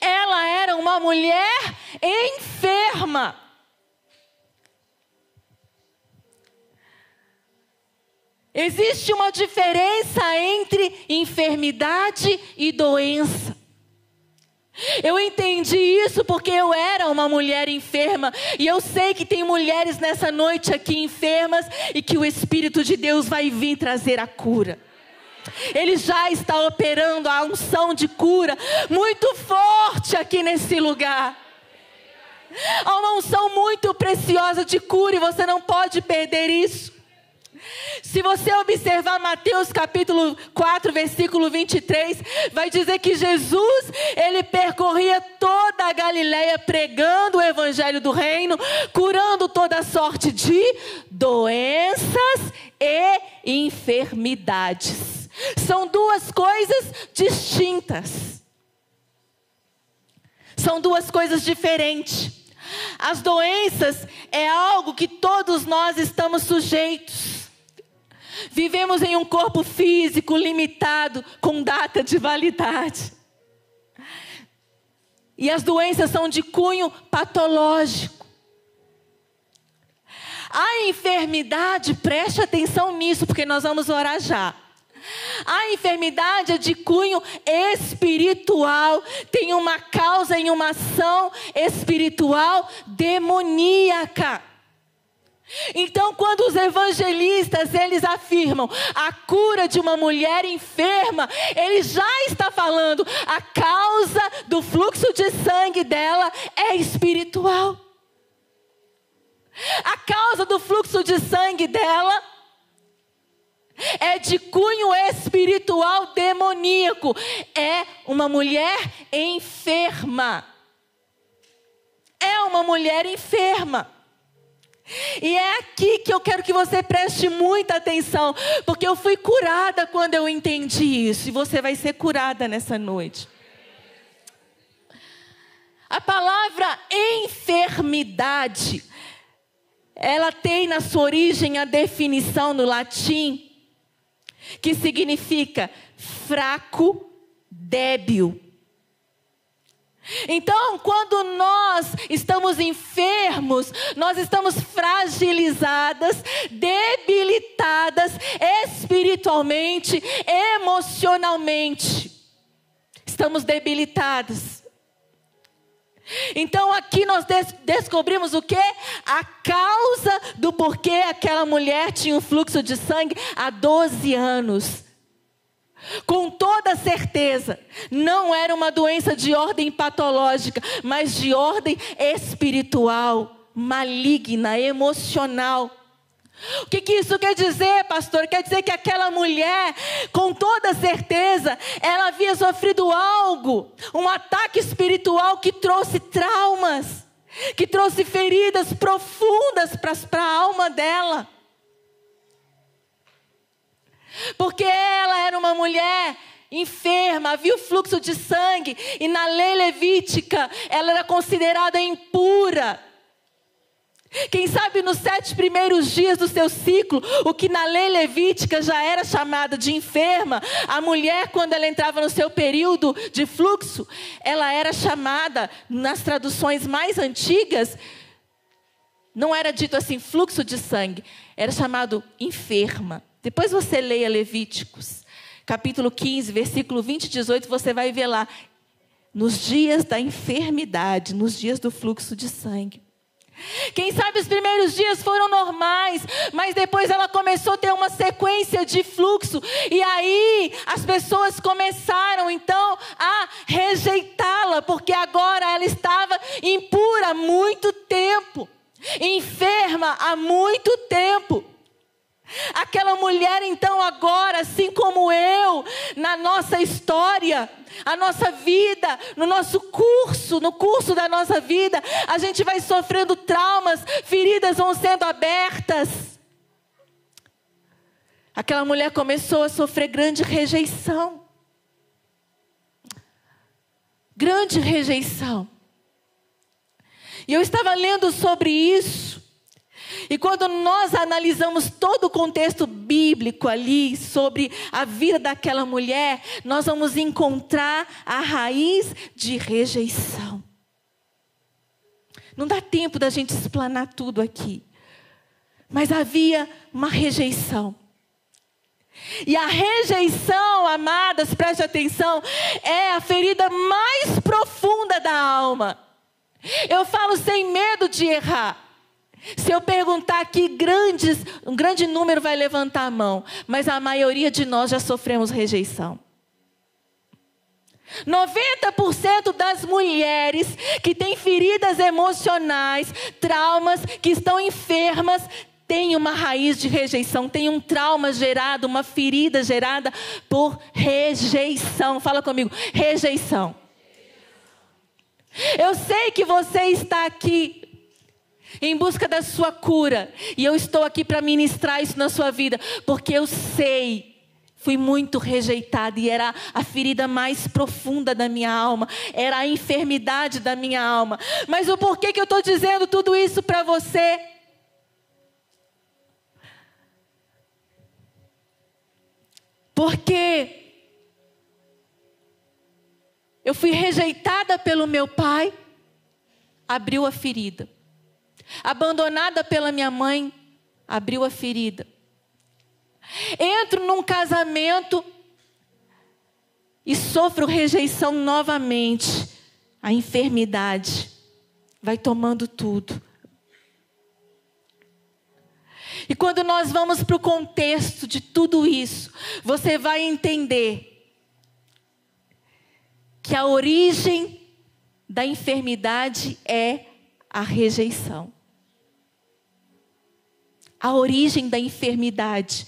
Ela era uma mulher enferma. Existe uma diferença entre enfermidade e doença. Eu entendi isso porque eu era uma mulher enferma e eu sei que tem mulheres nessa noite aqui enfermas e que o Espírito de Deus vai vir trazer a cura. Ele já está operando a unção de cura muito forte aqui nesse lugar. Há uma unção muito preciosa de cura e você não pode perder isso. Se você observar Mateus capítulo 4, versículo 23, vai dizer que Jesus, ele percorria toda a Galileia pregando o evangelho do reino, curando toda sorte de doenças e enfermidades. São duas coisas distintas. São duas coisas diferentes. As doenças é algo que todos nós estamos sujeitos. Vivemos em um corpo físico limitado, com data de validade. E as doenças são de cunho patológico. A enfermidade, preste atenção nisso, porque nós vamos orar já. A enfermidade é de cunho espiritual, tem uma causa em uma ação espiritual demoníaca. Então, quando os evangelistas eles afirmam a cura de uma mulher enferma, ele já está falando a causa do fluxo de sangue dela é espiritual. A causa do fluxo de sangue dela é de cunho espiritual demoníaco. É uma mulher enferma. É uma mulher enferma. E é aqui que eu quero que você preste muita atenção, porque eu fui curada quando eu entendi isso, e você vai ser curada nessa noite. A palavra enfermidade, ela tem na sua origem a definição no latim, que significa fraco, débil. Então, quando nós estamos enfermos, nós estamos fragilizadas, debilitadas espiritualmente, emocionalmente. Estamos debilitadas. Então aqui nós des descobrimos o que? A causa do porquê aquela mulher tinha um fluxo de sangue há 12 anos. Com toda certeza, não era uma doença de ordem patológica, mas de ordem espiritual, maligna, emocional. O que, que, isso quer dizer, pastor? Quer dizer que aquela mulher, com toda certeza, ela havia sofrido algo, um ataque espiritual que trouxe traumas, que trouxe feridas profundas para a alma dela. Porque ela era uma mulher enferma, havia o fluxo de sangue, e na lei levítica ela era considerada impura. Quem sabe nos sete primeiros dias do seu ciclo, o que na lei levítica já era chamada de enferma, a mulher, quando ela entrava no seu período de fluxo, ela era chamada, nas traduções mais antigas, não era dito assim fluxo de sangue, era chamado enferma. Depois você leia Levíticos, capítulo 15, versículo 20 e 18, você vai ver lá. Nos dias da enfermidade, nos dias do fluxo de sangue. Quem sabe os primeiros dias foram normais, mas depois ela começou a ter uma sequência de fluxo, e aí as pessoas começaram então a rejeitá-la, porque agora ela estava impura há muito tempo, enferma há muito tempo. Aquela mulher, então, agora, assim como eu, na nossa história, a nossa vida, no nosso curso, no curso da nossa vida, a gente vai sofrendo traumas, feridas vão sendo abertas. Aquela mulher começou a sofrer grande rejeição. Grande rejeição. E eu estava lendo sobre isso. E quando nós analisamos todo o contexto bíblico ali sobre a vida daquela mulher, nós vamos encontrar a raiz de rejeição. Não dá tempo da gente explanar tudo aqui. Mas havia uma rejeição. E a rejeição, amadas, preste atenção, é a ferida mais profunda da alma. Eu falo sem medo de errar. Se eu perguntar aqui, grandes, um grande número vai levantar a mão, mas a maioria de nós já sofremos rejeição. 90% das mulheres que têm feridas emocionais, traumas, que estão enfermas, têm uma raiz de rejeição, tem um trauma gerado, uma ferida gerada por rejeição. Fala comigo, rejeição. Eu sei que você está aqui em busca da sua cura. E eu estou aqui para ministrar isso na sua vida, porque eu sei. Fui muito rejeitada e era a ferida mais profunda da minha alma, era a enfermidade da minha alma. Mas o porquê que eu estou dizendo tudo isso para você? Porque eu fui rejeitada pelo meu pai, abriu a ferida. Abandonada pela minha mãe, abriu a ferida. Entro num casamento e sofro rejeição novamente. A enfermidade vai tomando tudo. E quando nós vamos para o contexto de tudo isso, você vai entender que a origem da enfermidade é a rejeição. A origem da enfermidade.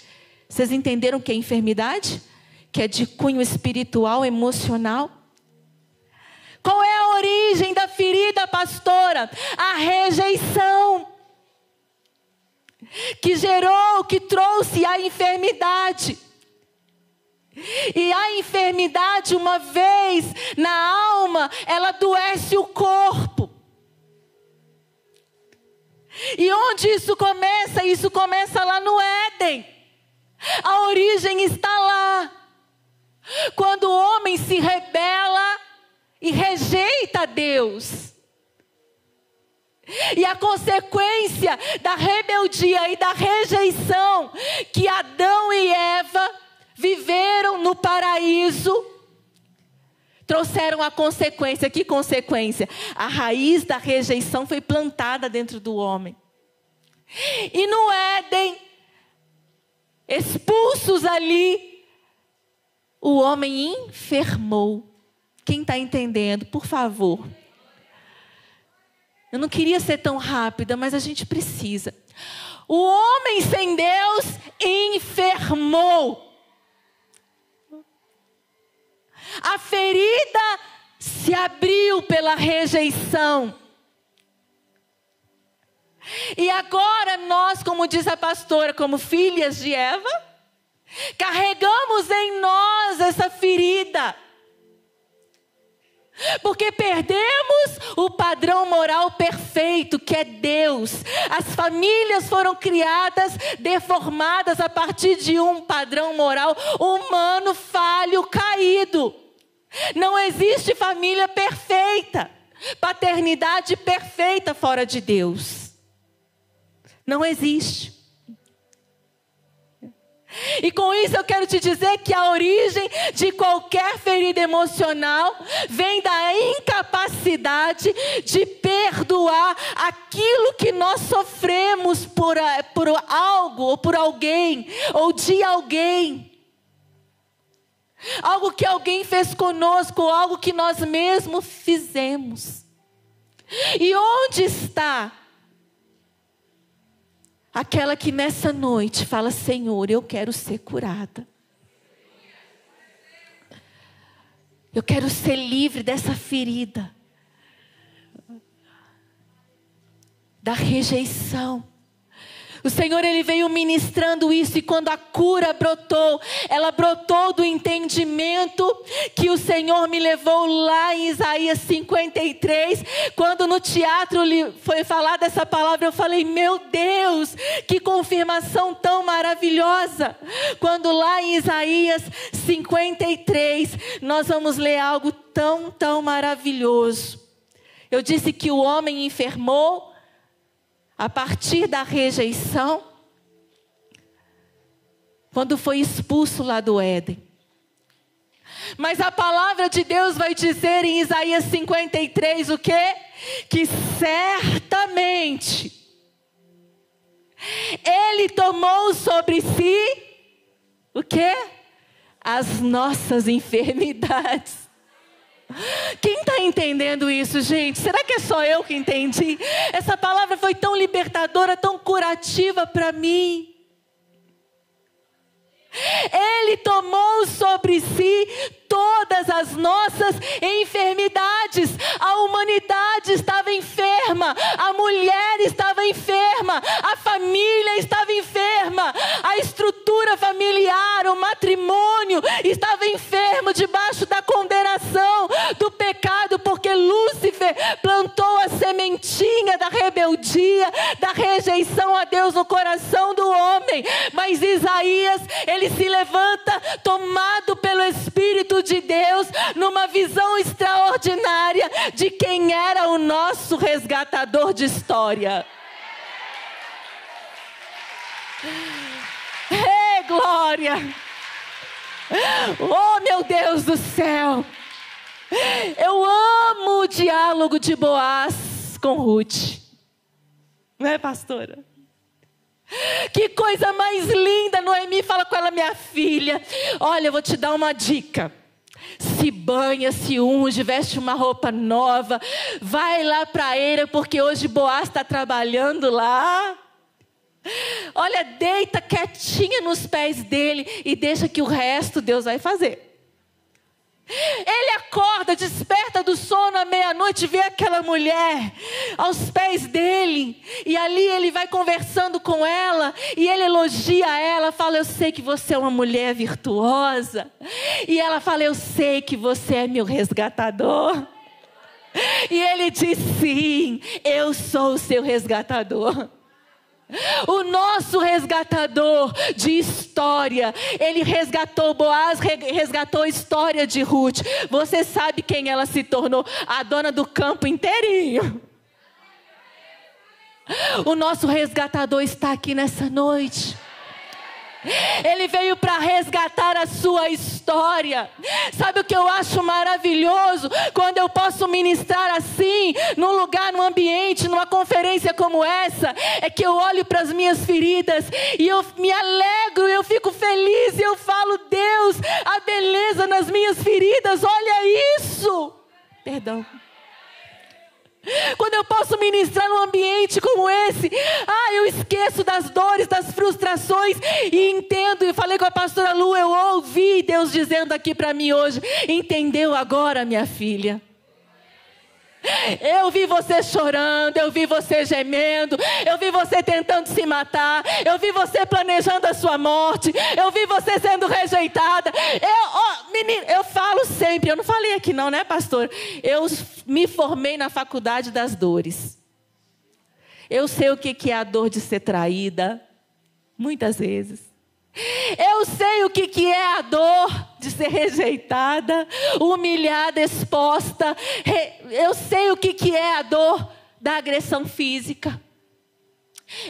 Vocês entenderam o que é enfermidade? Que é de cunho espiritual, emocional? Qual é a origem da ferida, pastora? A rejeição. Que gerou, que trouxe a enfermidade. E a enfermidade, uma vez na alma, ela adoece o corpo. E onde isso começa? Isso começa lá no Éden. A origem está lá. Quando o homem se rebela e rejeita Deus. E a consequência da rebeldia e da rejeição que Adão e Eva viveram no paraíso trouxeram a consequência. Que consequência? A raiz da rejeição foi plantada dentro do homem. E no Éden, expulsos ali, o homem enfermou. Quem está entendendo, por favor. Eu não queria ser tão rápida, mas a gente precisa. O homem sem Deus enfermou. A ferida se abriu pela rejeição. E agora nós, como diz a pastora, como filhas de Eva, carregamos em nós essa ferida. Porque perdemos o padrão moral perfeito, que é Deus. As famílias foram criadas deformadas a partir de um padrão moral humano falho, caído. Não existe família perfeita, paternidade perfeita fora de Deus. Não existe. E com isso eu quero te dizer que a origem de qualquer ferida emocional vem da incapacidade de perdoar aquilo que nós sofremos por, por algo, ou por alguém, ou de alguém. Algo que alguém fez conosco, algo que nós mesmos fizemos. E onde está aquela que nessa noite fala: Senhor, eu quero ser curada. Eu quero ser livre dessa ferida, da rejeição. O Senhor ele veio ministrando isso e quando a cura brotou, ela brotou do entendimento que o Senhor me levou lá em Isaías 53, quando no teatro foi falada essa palavra, eu falei: "Meu Deus, que confirmação tão maravilhosa!" Quando lá em Isaías 53, nós vamos ler algo tão, tão maravilhoso. Eu disse que o homem enfermou, a partir da rejeição, quando foi expulso lá do Éden. Mas a palavra de Deus vai dizer em Isaías 53 o quê? Que certamente ele tomou sobre si o quê? As nossas enfermidades. Quem está entendendo isso, gente? Será que é só eu que entendi? Essa palavra foi tão libertadora, tão curativa para mim. Ele tomou sobre si todas as nossas enfermidades. A humanidade estava enferma, a mulher estava enferma, a família estava enferma, a estrutura familiar, o matrimônio estava enfermo debaixo da condenação do pecado, porque Lúcifer plantou a sementinha da rebeldia, da rejeição a Deus no coração do homem. Mas Isaías, ele se levanta tomado pelo Espírito de Deus numa visão extraordinária de quem era o nosso resgatador de história. Ei, glória! Oh, meu Deus do céu! Eu amo o diálogo de Boaz com Ruth. Não é, pastora? Que coisa mais linda, Noemi fala com ela, minha filha. Olha, eu vou te dar uma dica se banha, se unge, veste uma roupa nova, vai lá para a eira, porque hoje Boaz está trabalhando lá. Olha, deita quietinha nos pés dele e deixa que o resto Deus vai fazer. Ele acorda, desperta do sono à meia-noite, vê aquela mulher aos pés dele, e ali ele vai conversando com ela, e ele elogia ela, fala: Eu sei que você é uma mulher virtuosa, e ela fala: Eu sei que você é meu resgatador. E ele diz: Sim, eu sou o seu resgatador. O nosso resgatador de história, ele resgatou Boaz, resgatou a história de Ruth. Você sabe quem ela se tornou? A dona do campo inteirinho. O nosso resgatador está aqui nessa noite. Ele veio para resgatar a sua história. Sabe o que eu acho maravilhoso? Quando eu posso ministrar assim, num lugar, num ambiente, numa conferência como essa, é que eu olho para as minhas feridas e eu me alegro, eu fico feliz e eu falo, Deus, a beleza nas minhas feridas, olha isso. Perdão. Quando eu posso ministrar num ambiente como esse, ah, eu esqueço das dores, das frustrações e entendo. E falei com a pastora Lu, eu ouvi Deus dizendo aqui para mim hoje: entendeu agora, minha filha? Eu vi você chorando, eu vi você gemendo, eu vi você tentando se matar, eu vi você planejando a sua morte, eu vi você sendo rejeitada. Eu, oh, menino, eu falo sempre, eu não falei aqui não, né, pastor? Eu me formei na faculdade das dores. Eu sei o que é a dor de ser traída, muitas vezes. Eu sei o que, que é a dor de ser rejeitada, humilhada, exposta. Eu sei o que, que é a dor da agressão física.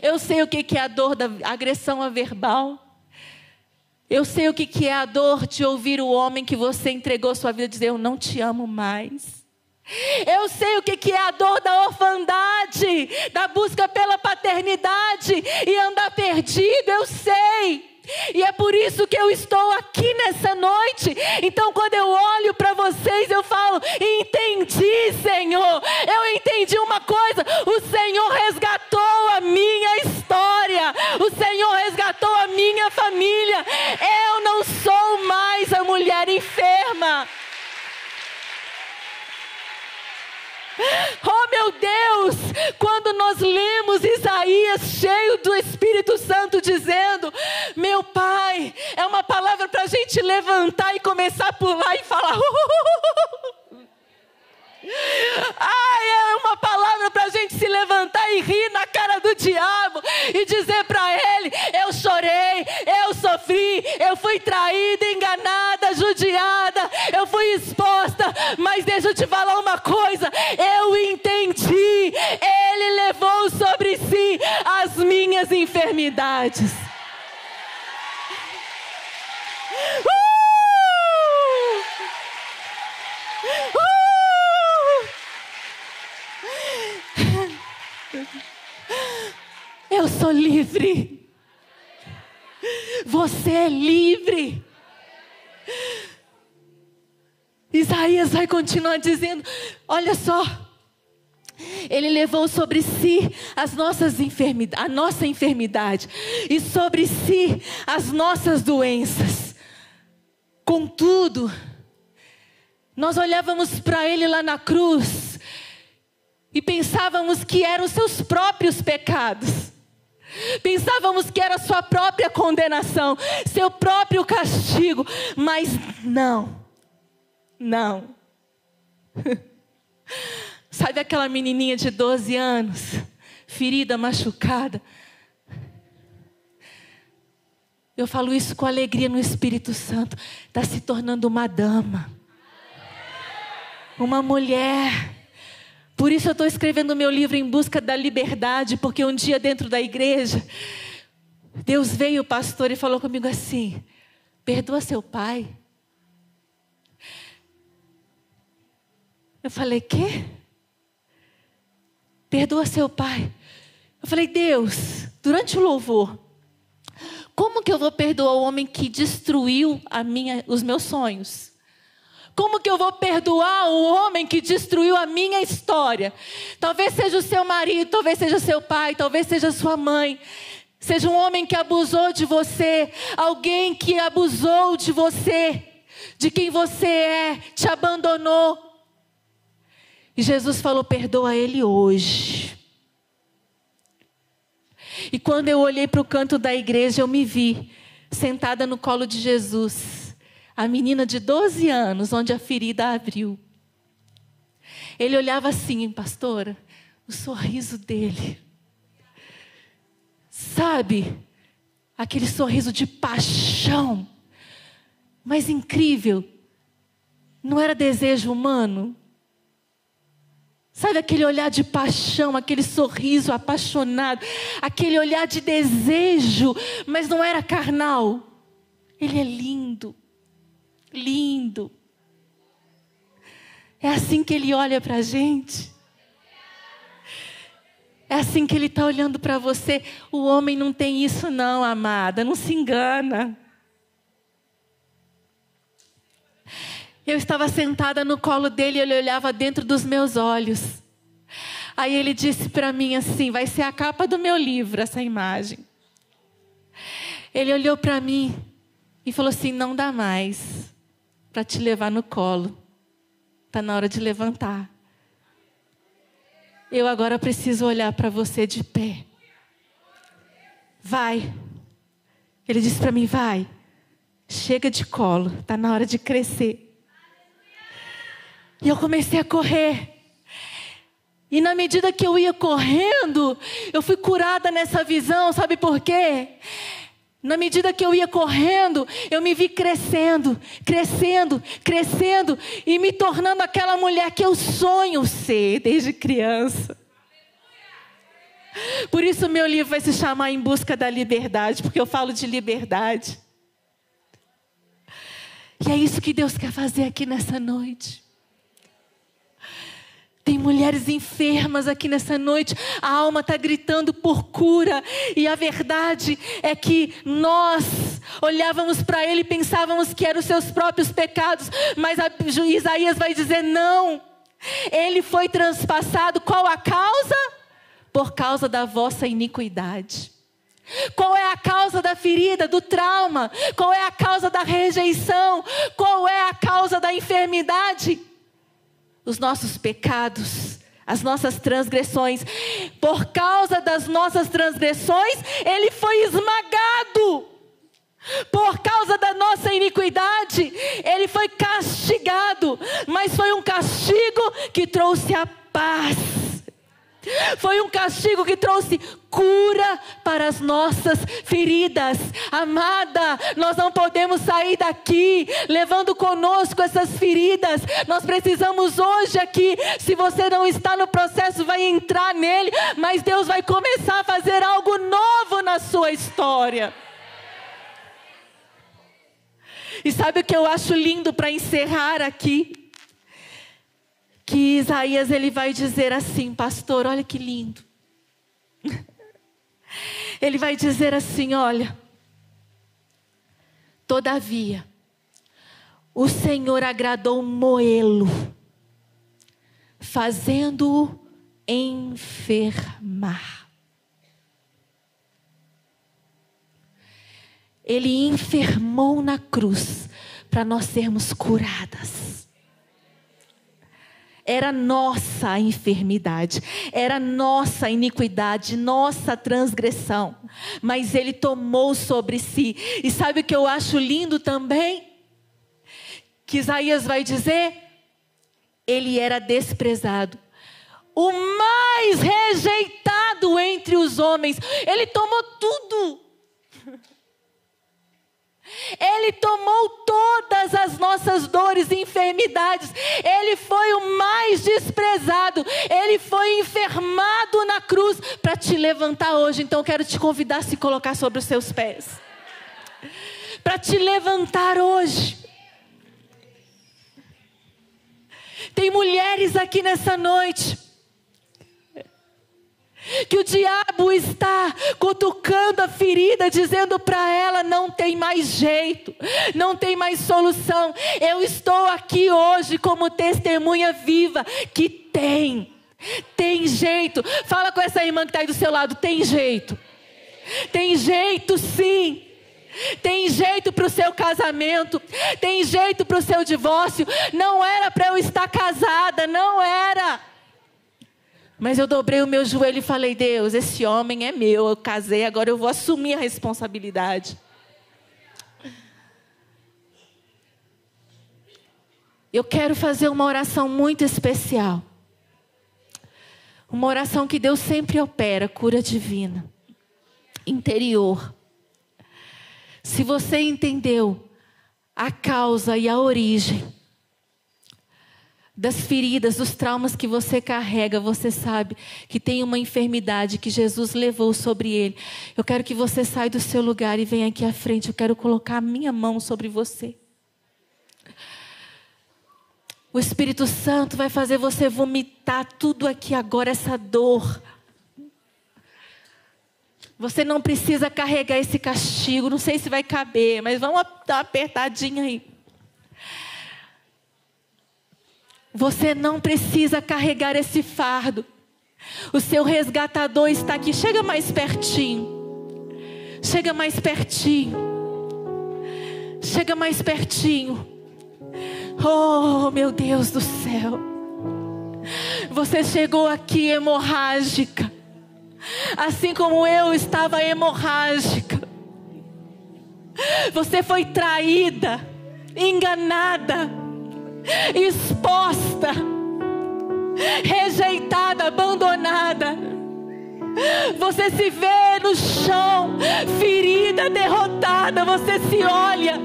Eu sei o que, que é a dor da agressão verbal. Eu sei o que é a dor de ouvir o homem que você entregou sua vida dizer: Eu não te amo mais. Eu sei o que é a dor da orfandade, da busca pela paternidade e andar perdido. Eu sei. E é por isso que eu estou aqui nessa noite. Então, quando eu olho para vocês, eu falo: Entendi, Senhor. Eu entendi uma coisa: o Senhor resgatou a minha história, o Senhor resgatou a minha família. Eu não sou mais a mulher enferma. Oh meu Deus, quando nós lemos Isaías cheio do Espírito Santo dizendo: Meu Pai, é uma palavra para a gente levantar e começar a pular e falar. Ai, é uma palavra para a gente se levantar e rir na cara do diabo e dizer para ele: Eu chorei, eu sofri, eu fui traída, enganada, judiada, eu fui exposta, mas deixa eu te falar uma coisa: eu entendi, ele levou sobre si as minhas enfermidades. Uh! Uh! Eu sou livre. Você é livre. Isaías vai continuar dizendo: Olha só, ele levou sobre si as nossas enfermidades, a nossa enfermidade e sobre si as nossas doenças. Contudo, nós olhávamos para ele lá na cruz e pensávamos que eram seus próprios pecados. Pensávamos que era sua própria condenação, seu próprio castigo, mas não. Não. Sabe aquela menininha de 12 anos, ferida, machucada? Eu falo isso com alegria no Espírito Santo. Está se tornando uma dama, uma mulher por isso eu estou escrevendo meu livro em busca da liberdade, porque um dia dentro da igreja, Deus veio, o pastor, e falou comigo assim: perdoa seu pai. Eu falei, quê? Perdoa seu pai. Eu falei, Deus, durante o louvor, como que eu vou perdoar o homem que destruiu minha, os meus sonhos? Como que eu vou perdoar o homem que destruiu a minha história? Talvez seja o seu marido, talvez seja seu pai, talvez seja sua mãe. Seja um homem que abusou de você, alguém que abusou de você, de quem você é, te abandonou. E Jesus falou: perdoa ele hoje. E quando eu olhei para o canto da igreja, eu me vi sentada no colo de Jesus a menina de 12 anos, onde a ferida abriu. Ele olhava assim, pastora, o sorriso dele. Sabe, aquele sorriso de paixão, mas incrível. Não era desejo humano. Sabe aquele olhar de paixão, aquele sorriso apaixonado, aquele olhar de desejo, mas não era carnal. Ele é lindo lindo. É assim que Ele olha para a gente. É assim que Ele está olhando para você. O homem não tem isso, não, amada. Não se engana. Eu estava sentada no colo dele e ele olhava dentro dos meus olhos. Aí ele disse para mim assim: vai ser a capa do meu livro essa imagem. Ele olhou para mim e falou assim: não dá mais para te levar no colo. Está na hora de levantar. Eu agora preciso olhar para você de pé. Vai. Ele disse para mim: vai. Chega de colo. Está na hora de crescer. E eu comecei a correr. E na medida que eu ia correndo, eu fui curada nessa visão, sabe por quê? Na medida que eu ia correndo, eu me vi crescendo, crescendo, crescendo e me tornando aquela mulher que eu sonho ser desde criança. Por isso meu livro vai se chamar Em Busca da Liberdade, porque eu falo de liberdade. E é isso que Deus quer fazer aqui nessa noite. Tem mulheres enfermas aqui nessa noite, a alma está gritando por cura, e a verdade é que nós olhávamos para ele e pensávamos que eram os seus próprios pecados, mas a, Isaías vai dizer: não, ele foi transpassado, qual a causa? Por causa da vossa iniquidade. Qual é a causa da ferida, do trauma? Qual é a causa da rejeição? Qual é a causa da enfermidade? Os nossos pecados, as nossas transgressões. Por causa das nossas transgressões, ele foi esmagado. Por causa da nossa iniquidade, ele foi castigado, mas foi um castigo que trouxe a paz. Foi um castigo que trouxe cura para as nossas feridas. Amada, nós não podemos sair daqui levando conosco essas feridas. Nós precisamos hoje aqui, se você não está no processo, vai entrar nele, mas Deus vai começar a fazer algo novo na sua história. E sabe o que eu acho lindo para encerrar aqui? Que Isaías ele vai dizer assim, pastor, olha que lindo. Ele vai dizer assim, olha, todavia, o Senhor agradou moê-lo, fazendo-o enfermar. Ele enfermou na cruz para nós sermos curadas era nossa enfermidade, era nossa iniquidade, nossa transgressão, mas Ele tomou sobre si. E sabe o que eu acho lindo também? Que Isaías vai dizer: Ele era desprezado, o mais rejeitado entre os homens, Ele tomou tudo. Ele tomou todas as nossas dores e enfermidades. Ele foi o mais desprezado. Ele foi enfermado na cruz para te levantar hoje. Então quero te convidar a se colocar sobre os seus pés. Para te levantar hoje. Tem mulheres aqui nessa noite que o diabo está cutucando a ferida, dizendo para ela: não tem mais jeito, não tem mais solução. Eu estou aqui hoje como testemunha viva que tem, tem jeito. Fala com essa irmã que está aí do seu lado: tem jeito, tem jeito sim. Tem jeito para o seu casamento, tem jeito para o seu divórcio. Não era para eu estar casada, não era. Mas eu dobrei o meu joelho e falei: Deus, esse homem é meu, eu casei, agora eu vou assumir a responsabilidade. Eu quero fazer uma oração muito especial. Uma oração que Deus sempre opera, cura divina, interior. Se você entendeu a causa e a origem das feridas, dos traumas que você carrega, você sabe que tem uma enfermidade que Jesus levou sobre ele. Eu quero que você saia do seu lugar e venha aqui à frente. Eu quero colocar a minha mão sobre você. O Espírito Santo vai fazer você vomitar tudo aqui agora, essa dor. Você não precisa carregar esse castigo. Não sei se vai caber, mas vamos dar uma apertadinha aí. Você não precisa carregar esse fardo. O seu resgatador está aqui. Chega mais pertinho. Chega mais pertinho. Chega mais pertinho. Oh, meu Deus do céu. Você chegou aqui hemorrágica. Assim como eu estava hemorrágica. Você foi traída, enganada exposta, rejeitada, abandonada. Você se vê no chão, ferida, derrotada. Você se olha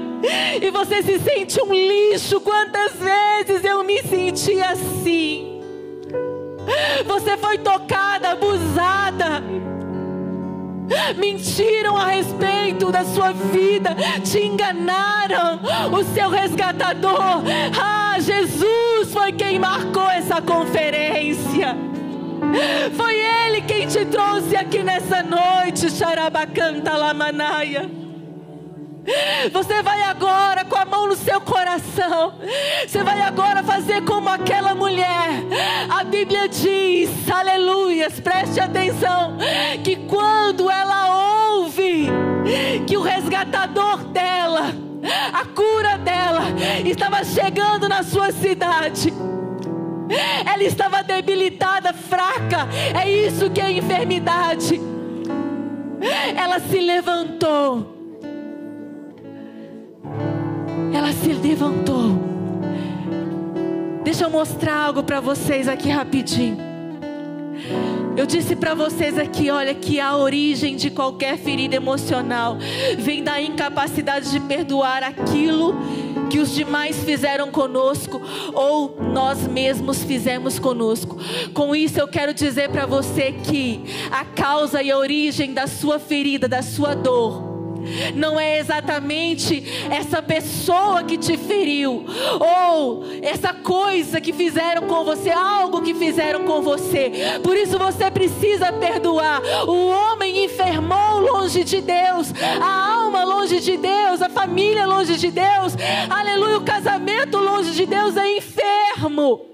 e você se sente um lixo. Quantas vezes eu me senti assim? Você foi tocada, abusada. mentiram a respeito da sua vida, te enganaram. O seu resgatador, ah, Jesus foi quem marcou essa conferência. Foi Ele quem te trouxe aqui nessa noite, Xarabacanta Lamanaia. Você vai agora com a mão no seu coração. Você vai agora fazer como aquela mulher. A Bíblia diz, aleluias, preste atenção, que quando ela ouve que o resgatador dela, a cura dela, estava chegando na sua cidade. Ela estava debilitada, fraca. É isso que é enfermidade. Ela se levantou ela se levantou. Deixa eu mostrar algo para vocês aqui rapidinho. Eu disse para vocês aqui, olha, que a origem de qualquer ferida emocional vem da incapacidade de perdoar aquilo que os demais fizeram conosco ou nós mesmos fizemos conosco. Com isso eu quero dizer para você que a causa e a origem da sua ferida, da sua dor, não é exatamente essa pessoa que te feriu, ou essa coisa que fizeram com você, algo que fizeram com você. Por isso você precisa perdoar. O homem enfermou longe de Deus, a alma longe de Deus, a família longe de Deus, aleluia, o casamento longe de Deus é enfermo.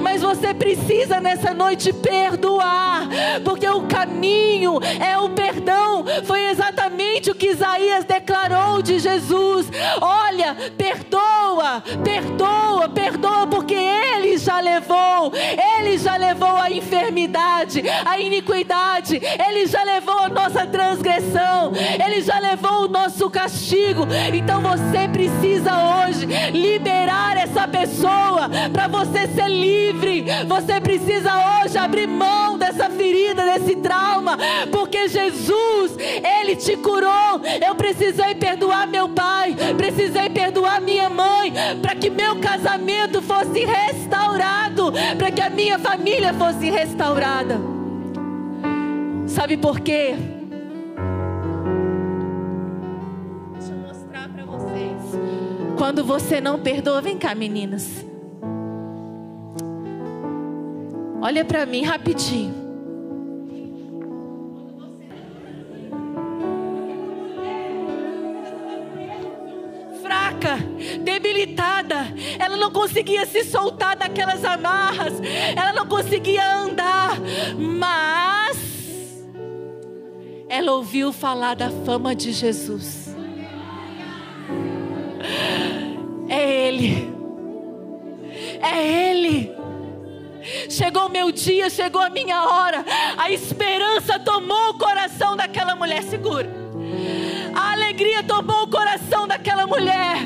Mas você precisa nessa noite perdoar, porque o caminho é o perdão. Foi exatamente o que Isaías declarou de Jesus. Olha, perdoa, perdoa, perdoa, porque Ele já levou, Ele já levou a enfermidade, a iniquidade, Ele já levou a nossa transgressão, Ele já levou o nosso castigo. Então você precisa hoje liberar essa pessoa para você ser livre. Você precisa hoje abrir mão dessa ferida, desse trauma, porque Jesus, Ele te curou. Eu precisei perdoar meu pai, precisei perdoar minha mãe, para que meu casamento fosse restaurado, para que a minha família fosse restaurada. Sabe por quê? Quando você não perdoa, vem cá, meninas. Olha para mim rapidinho. Fraca, debilitada, ela não conseguia se soltar daquelas amarras, ela não conseguia andar, mas ela ouviu falar da fama de Jesus. É Ele, Chegou o meu dia, chegou a minha hora. A esperança tomou o coração daquela mulher segura. A alegria tomou o coração daquela mulher.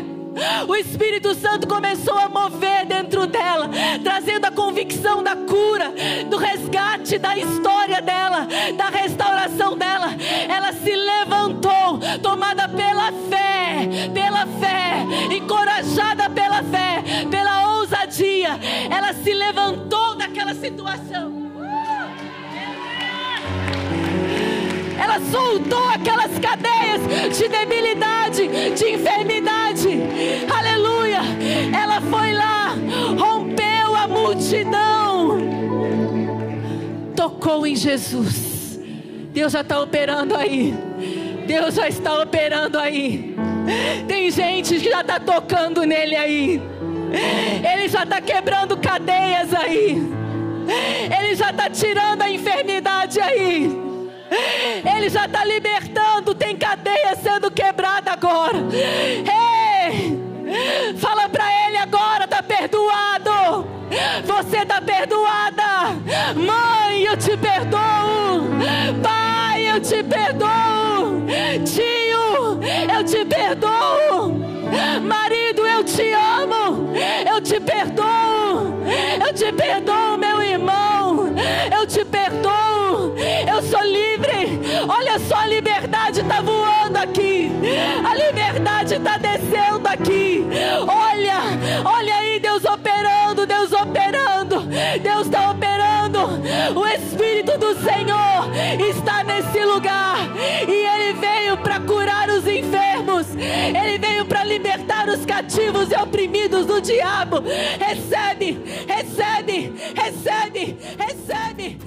O Espírito Santo começou a mover dentro dela, trazendo a convicção da cura, do resgate da história dela, da restauração dela. Ela se levantou, tomada pela fé, pela fé, encorajada pela fé, pela ousadia. Ela se levantou daquela situação. Ela soltou aquelas cadeias de debilidade, de enfermidade. Aleluia. Ela foi lá, rompeu a multidão, tocou em Jesus. Deus já está operando aí. Deus já está operando aí. Tem gente que já está tocando nele aí. Ele já está quebrando cadeias aí. Ele já está tirando a enfermidade aí. Ele já está libertando. Tem cadeia sendo quebrada agora. Ei! Fala para ele agora, está perdoado. Você está perdoada. Mãe, eu te perdoo. Pai, eu te perdoo. Tio, eu te perdoo. Marido, eu te amo. Eu te perdoo. Eu te perdoo, meu irmão. Eu te perdoo. Eu sou livre. Olha só, a liberdade está voando aqui. A liberdade está descendo aqui. Olha, olha aí, Deus operando, Deus operando. Deus está operando. O Espírito do Senhor está nesse lugar e ele veio para curar os enfermos. Ele veio para libertar os cativos e oprimidos do diabo. Recebe, recebe, recebe, recebe. recebe.